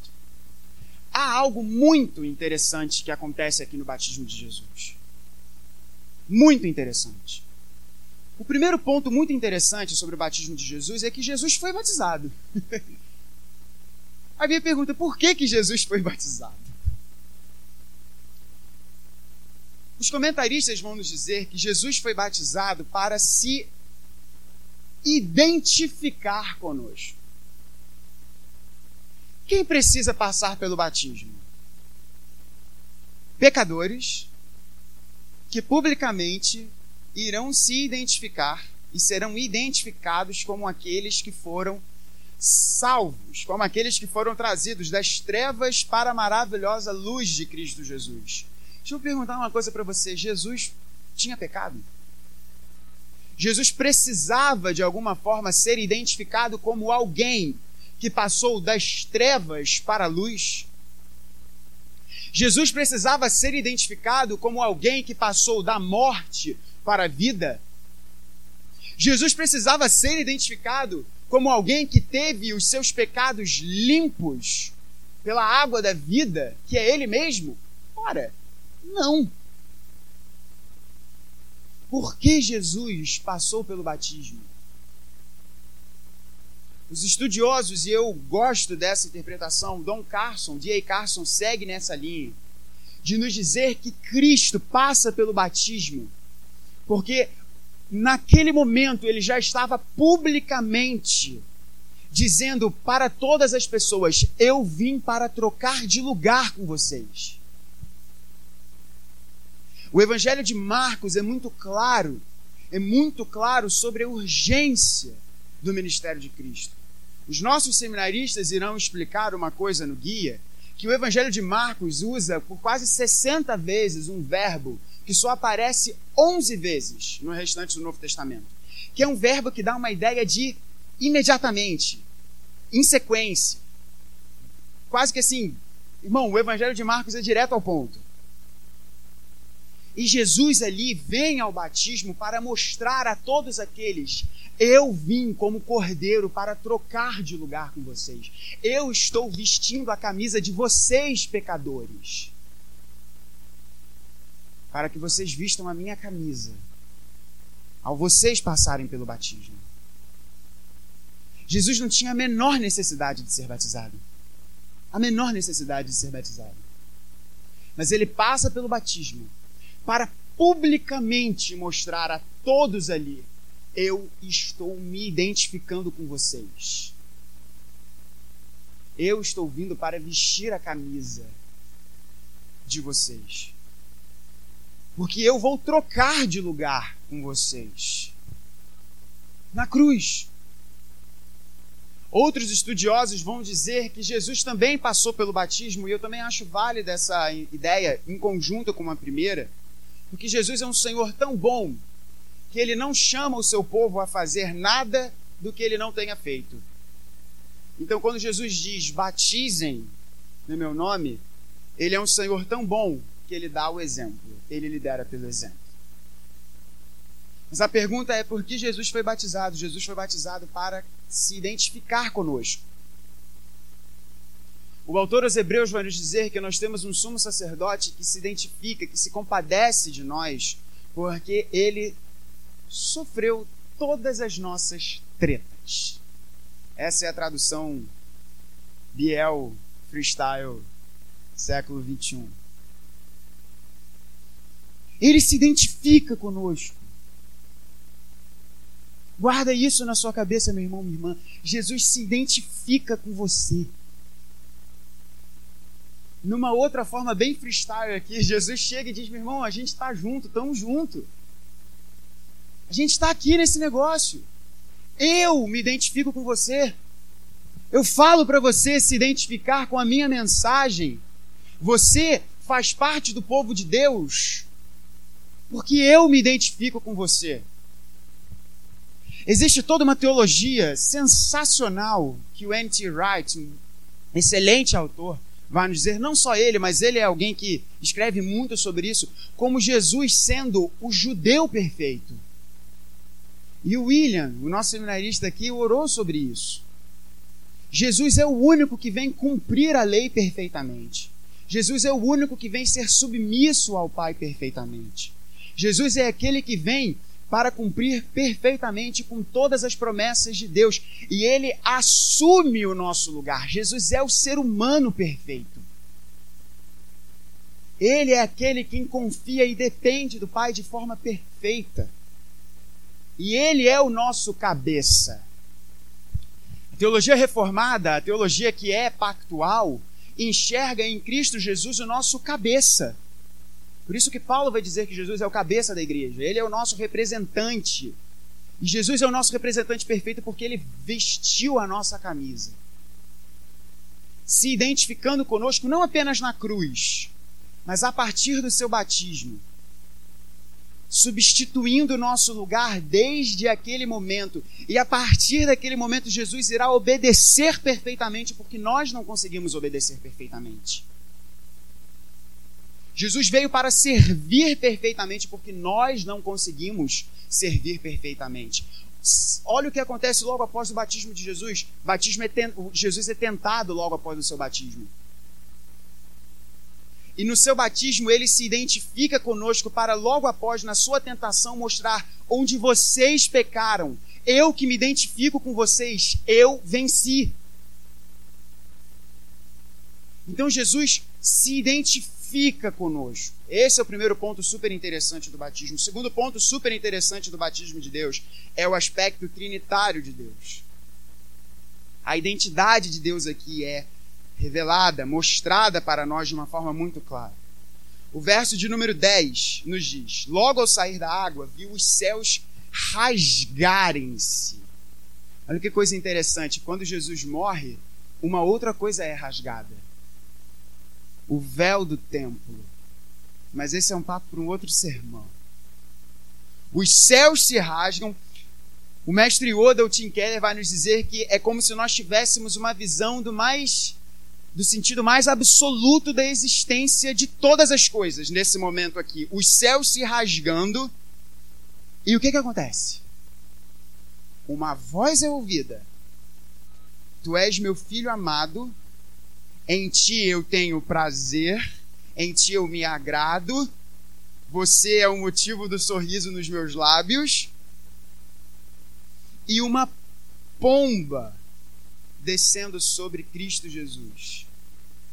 há algo muito interessante que acontece aqui no batismo de Jesus. Muito interessante. O primeiro ponto muito interessante sobre o batismo de Jesus é que Jesus foi batizado. A minha pergunta: por que, que Jesus foi batizado? Os comentaristas vão nos dizer que Jesus foi batizado para se identificar conosco. Quem precisa passar pelo batismo? Pecadores que publicamente irão se identificar e serão identificados como aqueles que foram salvos, como aqueles que foram trazidos das trevas para a maravilhosa luz de Cristo Jesus. Deixa eu perguntar uma coisa para você: Jesus tinha pecado? Jesus precisava de alguma forma ser identificado como alguém que passou das trevas para a luz? Jesus precisava ser identificado como alguém que passou da morte para a vida? Jesus precisava ser identificado como alguém que teve os seus pecados limpos pela água da vida, que é Ele mesmo? Ora, não. Por que Jesus passou pelo batismo? Os estudiosos, e eu gosto dessa interpretação, Dom Carson, D.A. Carson segue nessa linha, de nos dizer que Cristo passa pelo batismo, porque naquele momento ele já estava publicamente dizendo para todas as pessoas: Eu vim para trocar de lugar com vocês. O Evangelho de Marcos é muito claro, é muito claro sobre a urgência do ministério de Cristo. Os nossos seminaristas irão explicar uma coisa no guia, que o Evangelho de Marcos usa por quase 60 vezes um verbo que só aparece 11 vezes no restante do Novo Testamento, que é um verbo que dá uma ideia de imediatamente, em sequência. Quase que assim, irmão, o Evangelho de Marcos é direto ao ponto. E Jesus ali vem ao batismo para mostrar a todos aqueles: eu vim como cordeiro para trocar de lugar com vocês. Eu estou vestindo a camisa de vocês, pecadores, para que vocês vistam a minha camisa ao vocês passarem pelo batismo. Jesus não tinha a menor necessidade de ser batizado. A menor necessidade de ser batizado. Mas ele passa pelo batismo para publicamente mostrar a todos ali: eu estou me identificando com vocês. Eu estou vindo para vestir a camisa de vocês. Porque eu vou trocar de lugar com vocês. Na cruz. Outros estudiosos vão dizer que Jesus também passou pelo batismo, e eu também acho válida essa ideia, em conjunto com a primeira porque Jesus é um Senhor tão bom que ele não chama o seu povo a fazer nada do que ele não tenha feito. Então, quando Jesus diz batizem no meu nome, ele é um Senhor tão bom que ele dá o exemplo, ele lidera pelo exemplo. Mas a pergunta é por que Jesus foi batizado? Jesus foi batizado para se identificar conosco. O autor aos Hebreus vai nos dizer que nós temos um sumo sacerdote que se identifica, que se compadece de nós, porque ele sofreu todas as nossas tretas. Essa é a tradução Biel Freestyle século 21. Ele se identifica conosco. Guarda isso na sua cabeça, meu irmão, minha irmã. Jesus se identifica com você numa outra forma bem freestyle aqui, Jesus chega e diz: meu irmão, a gente está junto, estamos junto. A gente está aqui nesse negócio. Eu me identifico com você. Eu falo para você se identificar com a minha mensagem. Você faz parte do povo de Deus. Porque eu me identifico com você. Existe toda uma teologia sensacional que o N.T. Wright, um excelente autor, vai nos dizer, não só ele, mas ele é alguém que escreve muito sobre isso, como Jesus sendo o judeu perfeito. E o William, o nosso seminarista aqui, orou sobre isso. Jesus é o único que vem cumprir a lei perfeitamente. Jesus é o único que vem ser submisso ao Pai perfeitamente. Jesus é aquele que vem para cumprir perfeitamente com todas as promessas de Deus. E ele assume o nosso lugar. Jesus é o ser humano perfeito. Ele é aquele quem confia e depende do Pai de forma perfeita. E ele é o nosso cabeça. A teologia reformada, a teologia que é pactual, enxerga em Cristo Jesus o nosso cabeça. Por isso que Paulo vai dizer que Jesus é o cabeça da igreja, ele é o nosso representante. E Jesus é o nosso representante perfeito porque ele vestiu a nossa camisa. Se identificando conosco não apenas na cruz, mas a partir do seu batismo. Substituindo o nosso lugar desde aquele momento. E a partir daquele momento, Jesus irá obedecer perfeitamente, porque nós não conseguimos obedecer perfeitamente. Jesus veio para servir perfeitamente, porque nós não conseguimos servir perfeitamente. Olha o que acontece logo após o batismo de Jesus. Batismo é ten... Jesus é tentado logo após o seu batismo. E no seu batismo ele se identifica conosco para logo após, na sua tentação, mostrar onde vocês pecaram. Eu que me identifico com vocês, eu venci. Então Jesus se identifica fica conosco. Esse é o primeiro ponto super interessante do batismo. O segundo ponto super interessante do batismo de Deus é o aspecto trinitário de Deus. A identidade de Deus aqui é revelada, mostrada para nós de uma forma muito clara. O verso de número 10 nos diz: Logo ao sair da água, viu os céus rasgarem-se. Olha que coisa interessante. Quando Jesus morre, uma outra coisa é rasgada o véu do templo. Mas esse é um papo para um outro sermão. Os céus se rasgam. O mestre Oda, o Tim Keller, vai nos dizer que é como se nós tivéssemos uma visão do mais do sentido mais absoluto da existência de todas as coisas nesse momento aqui. Os céus se rasgando. E o que que acontece? Uma voz é ouvida. Tu és meu filho amado, em ti eu tenho prazer, em ti eu me agrado, você é o motivo do sorriso nos meus lábios. E uma pomba descendo sobre Cristo Jesus.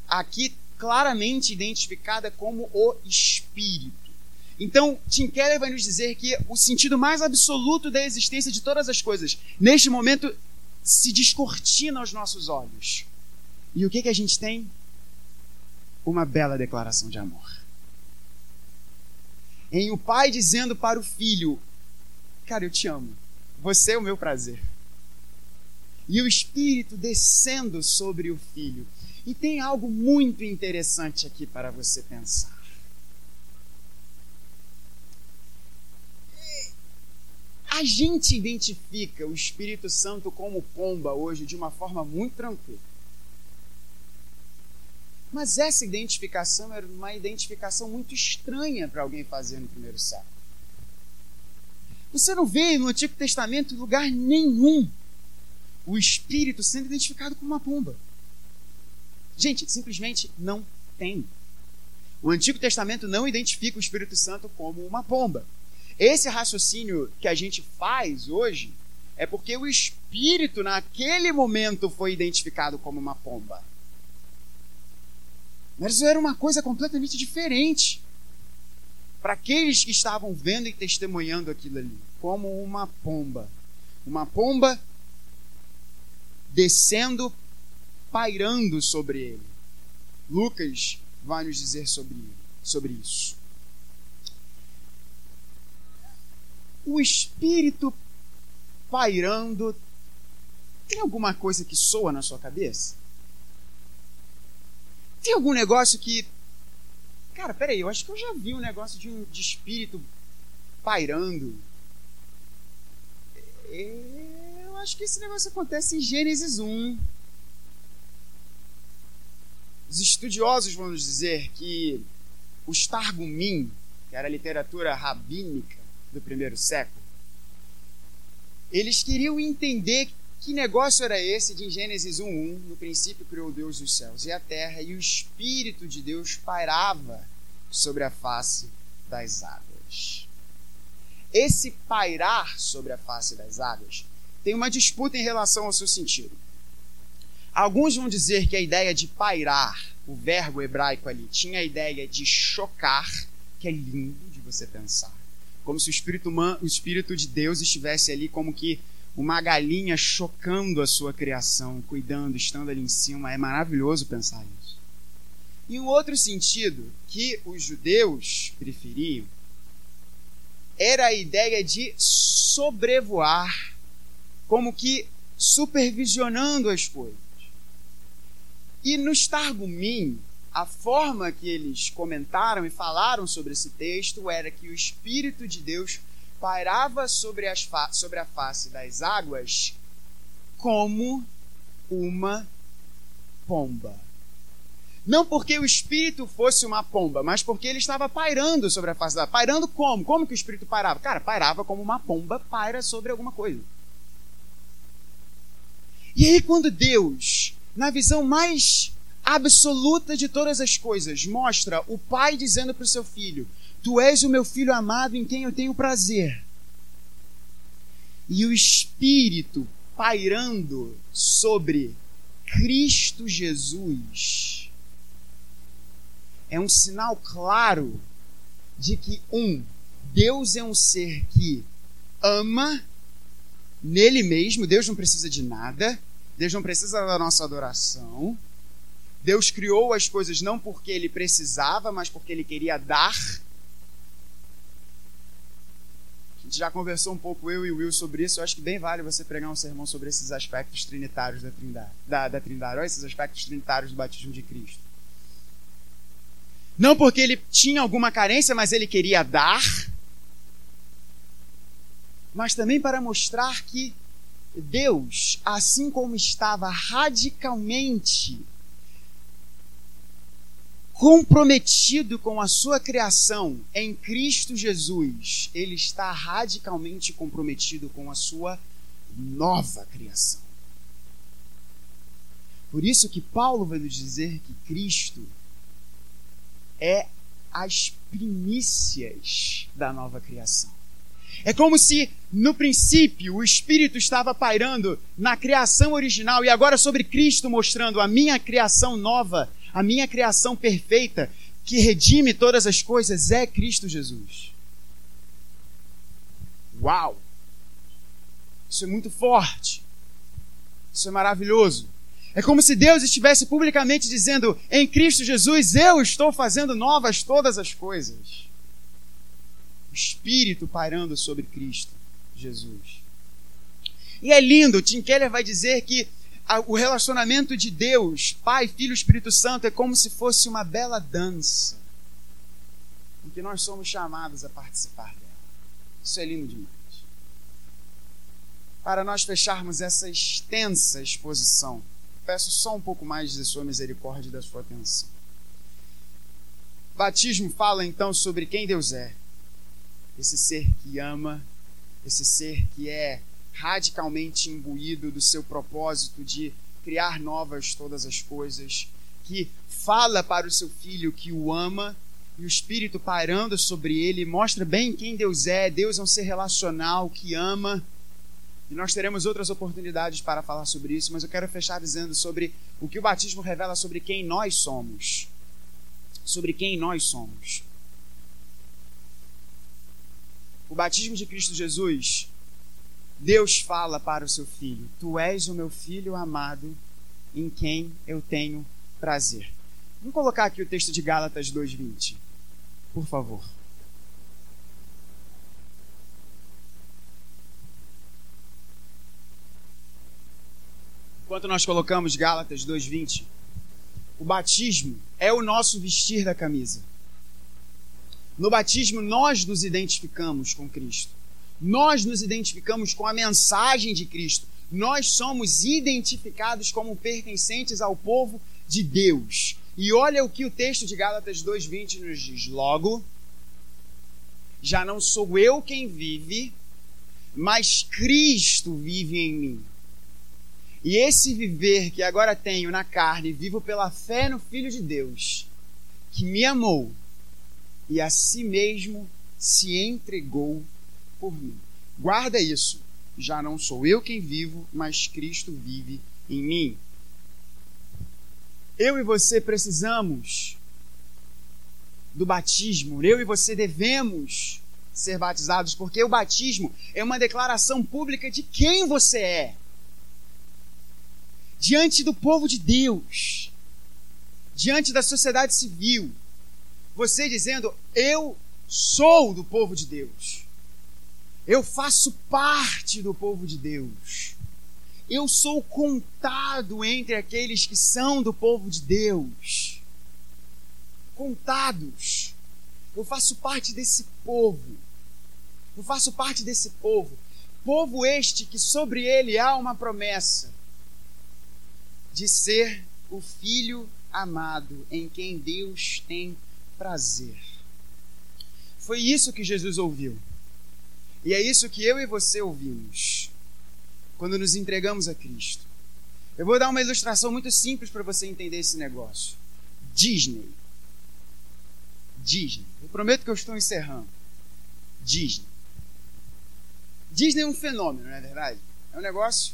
Aqui claramente identificada como o Espírito. Então, Tim Keller vai nos dizer que o sentido mais absoluto da existência de todas as coisas, neste momento, se descortina aos nossos olhos. E o que, que a gente tem? Uma bela declaração de amor. Em o pai dizendo para o filho: Cara, eu te amo. Você é o meu prazer. E o espírito descendo sobre o filho. E tem algo muito interessante aqui para você pensar. A gente identifica o Espírito Santo como pomba hoje de uma forma muito tranquila. Mas essa identificação era uma identificação muito estranha para alguém fazer no primeiro século. Você não vê no Antigo Testamento lugar nenhum o Espírito sendo identificado como uma pomba. Gente, simplesmente não tem. O Antigo Testamento não identifica o Espírito Santo como uma pomba. Esse raciocínio que a gente faz hoje é porque o Espírito, naquele momento, foi identificado como uma pomba. Mas era uma coisa completamente diferente para aqueles que estavam vendo e testemunhando aquilo ali, como uma pomba. Uma pomba descendo, pairando sobre ele. Lucas vai nos dizer sobre, sobre isso. O espírito pairando. Tem alguma coisa que soa na sua cabeça? Tem algum negócio que. Cara, peraí, eu acho que eu já vi um negócio de, um, de espírito pairando. É, eu acho que esse negócio acontece em Gênesis 1. Os estudiosos vão nos dizer que os Targumim, que era a literatura rabínica do primeiro século, eles queriam entender que negócio era esse de Gênesis 1:1? No princípio criou Deus os céus e a terra, e o Espírito de Deus pairava sobre a face das águas. Esse pairar sobre a face das águas tem uma disputa em relação ao seu sentido. Alguns vão dizer que a ideia de pairar, o verbo hebraico ali, tinha a ideia de chocar, que é lindo de você pensar. Como se o Espírito, humano, o Espírito de Deus estivesse ali como que uma galinha chocando a sua criação, cuidando, estando ali em cima. É maravilhoso pensar isso. E um outro sentido que os judeus preferiam era a ideia de sobrevoar, como que supervisionando as coisas. E no Targumim, a forma que eles comentaram e falaram sobre esse texto era que o Espírito de Deus pairava sobre, as sobre a face das águas como uma pomba. Não porque o espírito fosse uma pomba, mas porque ele estava pairando sobre a face da. Pairando como? Como que o espírito pairava? Cara, pairava como uma pomba paira sobre alguma coisa. E aí, quando Deus, na visão mais absoluta de todas as coisas, mostra o pai dizendo para o seu filho: Tu és o meu filho amado em quem eu tenho prazer. E o espírito pairando sobre Cristo Jesus é um sinal claro de que, um, Deus é um ser que ama nele mesmo, Deus não precisa de nada, Deus não precisa da nossa adoração. Deus criou as coisas não porque ele precisava, mas porque ele queria dar. A gente já conversou um pouco, eu e o Will, sobre isso. Eu acho que bem vale você pregar um sermão sobre esses aspectos trinitários da Trindade. Da, da Trindade, olha esses aspectos trinitários do batismo de Cristo. Não porque ele tinha alguma carência, mas ele queria dar. Mas também para mostrar que Deus, assim como estava radicalmente comprometido com a sua criação em Cristo Jesus, ele está radicalmente comprometido com a sua nova criação. Por isso que Paulo vai nos dizer que Cristo é as primícias da nova criação. É como se, no princípio, o Espírito estava pairando na criação original e agora sobre Cristo mostrando a minha criação nova, a minha criação perfeita, que redime todas as coisas, é Cristo Jesus. Uau! Isso é muito forte. Isso é maravilhoso. É como se Deus estivesse publicamente dizendo: em Cristo Jesus eu estou fazendo novas todas as coisas. O Espírito pairando sobre Cristo Jesus. E é lindo, Tim Keller vai dizer que o relacionamento de Deus, Pai, Filho e Espírito Santo, é como se fosse uma bela dança, em que nós somos chamados a participar dela. Isso é lindo demais. Para nós fecharmos essa extensa exposição, peço só um pouco mais de sua misericórdia e da sua atenção. Batismo fala então sobre quem Deus é. Esse ser que ama, esse ser que é radicalmente imbuído do seu propósito de criar novas todas as coisas, que fala para o seu filho que o ama e o Espírito pairando sobre ele mostra bem quem Deus é. Deus é um ser relacional que ama e nós teremos outras oportunidades para falar sobre isso, mas eu quero fechar dizendo sobre o que o batismo revela sobre quem nós somos. Sobre quem nós somos. O batismo de Cristo Jesus, Deus fala para o seu filho: Tu és o meu filho amado, em quem eu tenho prazer. Vamos colocar aqui o texto de Gálatas 2:20. Por favor. enquanto nós colocamos Gálatas 2:20, o batismo é o nosso vestir da camisa. No batismo nós nos identificamos com Cristo. Nós nos identificamos com a mensagem de Cristo. Nós somos identificados como pertencentes ao povo de Deus. E olha o que o texto de Gálatas 2:20 nos diz. Logo, já não sou eu quem vive, mas Cristo vive em mim. E esse viver que agora tenho na carne, vivo pela fé no Filho de Deus, que me amou e a si mesmo se entregou por mim. Guarda isso. Já não sou eu quem vivo, mas Cristo vive em mim. Eu e você precisamos do batismo. Eu e você devemos ser batizados, porque o batismo é uma declaração pública de quem você é diante do povo de Deus, diante da sociedade civil, você dizendo: Eu sou do povo de Deus, Eu faço parte do povo de Deus. Eu sou contado entre aqueles que são do povo de Deus. Contados. Eu faço parte desse povo. Eu faço parte desse povo. Povo este que sobre ele há uma promessa de ser o filho amado em quem Deus tem prazer. Foi isso que Jesus ouviu. E é isso que eu e você ouvimos quando nos entregamos a Cristo. Eu vou dar uma ilustração muito simples para você entender esse negócio. Disney. Disney. Eu prometo que eu estou encerrando. Disney. Disney é um fenômeno, não é verdade? É um negócio.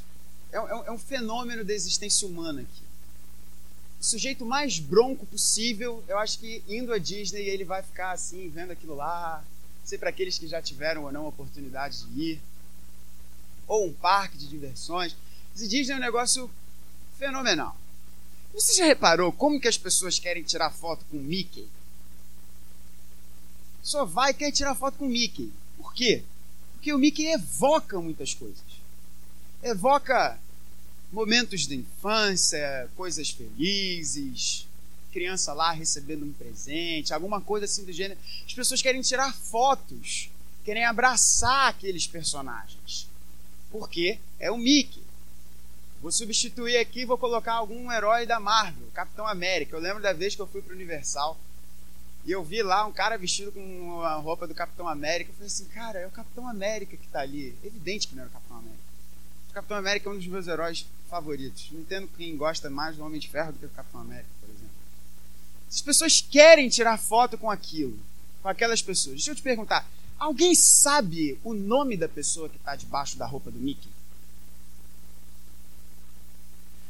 É, é, é um fenômeno da existência humana aqui. O sujeito mais bronco possível, eu acho que indo a Disney ele vai ficar assim, vendo aquilo lá. Sei para aqueles que já tiveram ou não a oportunidade de ir. Ou um parque de diversões. Esse Disney é um negócio fenomenal. Você já reparou como que as pessoas querem tirar foto com Mickey? Só vai querer tirar foto com Mickey. Por quê? Porque o Mickey evoca muitas coisas. Evoca momentos da infância, coisas felizes, criança lá recebendo um presente, alguma coisa assim do gênero. As pessoas querem tirar fotos, querem abraçar aqueles personagens. Porque é o Mickey. Vou substituir aqui, vou colocar algum herói da Marvel, Capitão América. Eu lembro da vez que eu fui para o Universal e eu vi lá um cara vestido com a roupa do Capitão América. Eu falei assim, cara, é o Capitão América que está ali. Evidente que não era o Capitão América. O Capitão América é um dos meus heróis favoritos. Não entendo quem gosta mais do Homem de Ferro do que do Capitão América. As pessoas querem tirar foto com aquilo, com aquelas pessoas. Deixa eu te perguntar: alguém sabe o nome da pessoa que está debaixo da roupa do Mickey?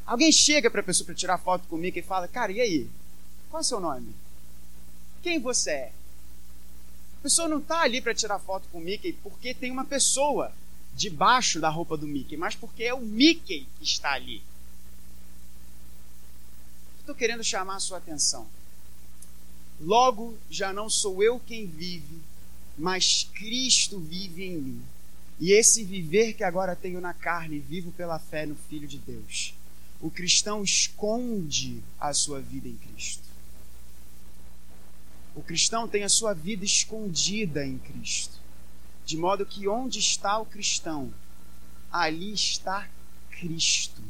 Alguém chega para a pessoa para tirar foto com o Mickey e fala: Cara, e aí? Qual é o seu nome? quem você é. A pessoa não está ali para tirar foto com o Mickey porque tem uma pessoa debaixo da roupa do Mickey, mas porque é o Mickey que está ali. Estou querendo chamar a sua atenção. Logo, já não sou eu quem vive, mas Cristo vive em mim. E esse viver que agora tenho na carne, vivo pela fé no Filho de Deus. O cristão esconde a sua vida em Cristo. O cristão tem a sua vida escondida em Cristo, de modo que onde está o cristão, ali está Cristo.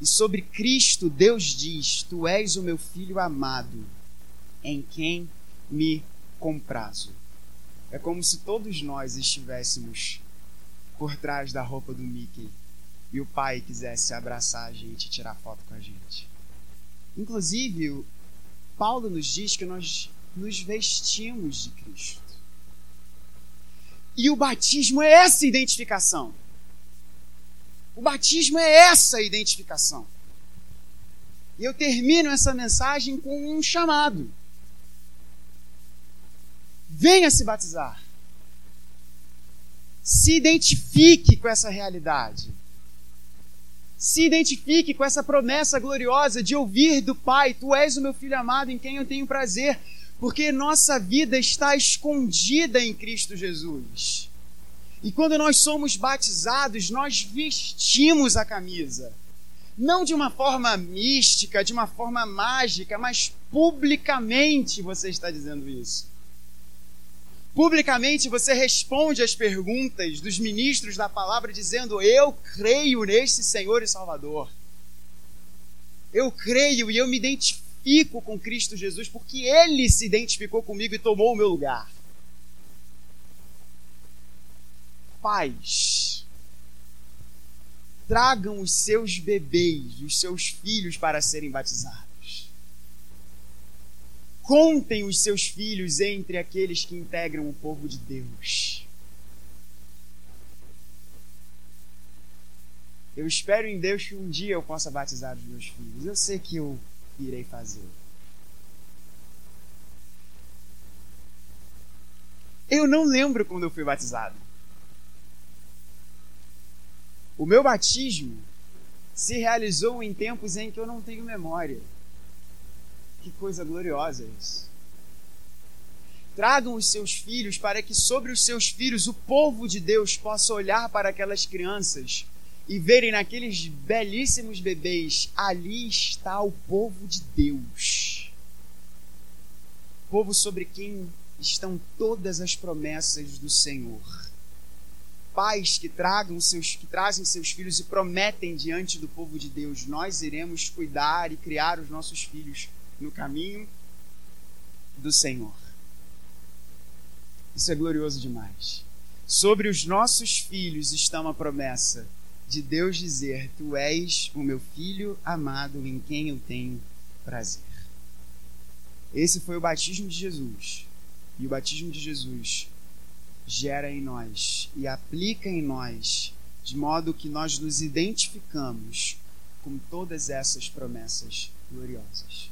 E sobre Cristo, Deus diz: Tu és o meu filho amado, em quem me comprazo. É como se todos nós estivéssemos por trás da roupa do Mickey e o pai quisesse abraçar a gente e tirar foto com a gente. Inclusive, Paulo nos diz que nós nos vestimos de Cristo. E o batismo é essa identificação. O batismo é essa identificação. E eu termino essa mensagem com um chamado. Venha se batizar. Se identifique com essa realidade. Se identifique com essa promessa gloriosa de ouvir do Pai: Tu és o meu filho amado em quem eu tenho prazer porque nossa vida está escondida em Cristo Jesus. E quando nós somos batizados, nós vestimos a camisa. Não de uma forma mística, de uma forma mágica, mas publicamente você está dizendo isso. Publicamente você responde às perguntas dos ministros da palavra dizendo: Eu creio neste Senhor e Salvador. Eu creio e eu me identifico com Cristo Jesus porque ele se identificou comigo e tomou o meu lugar. Pais, tragam os seus bebês, os seus filhos para serem batizados. Contem os seus filhos entre aqueles que integram o povo de Deus. Eu espero em Deus que um dia eu possa batizar os meus filhos. Eu sei que eu irei fazer. Eu não lembro quando eu fui batizado. O meu batismo se realizou em tempos em que eu não tenho memória. Que coisa gloriosa isso. Tragam os seus filhos para que sobre os seus filhos o povo de Deus possa olhar para aquelas crianças e verem naqueles belíssimos bebês, ali está o povo de Deus. Povo sobre quem estão todas as promessas do Senhor. Pais que tragam seus que trazem seus filhos e prometem diante do povo de Deus, nós iremos cuidar e criar os nossos filhos no caminho do Senhor. Isso é glorioso demais. Sobre os nossos filhos está uma promessa de Deus dizer: Tu és o meu filho amado em quem eu tenho prazer. Esse foi o batismo de Jesus. E o batismo de Jesus gera em nós e aplica em nós, de modo que nós nos identificamos com todas essas promessas gloriosas.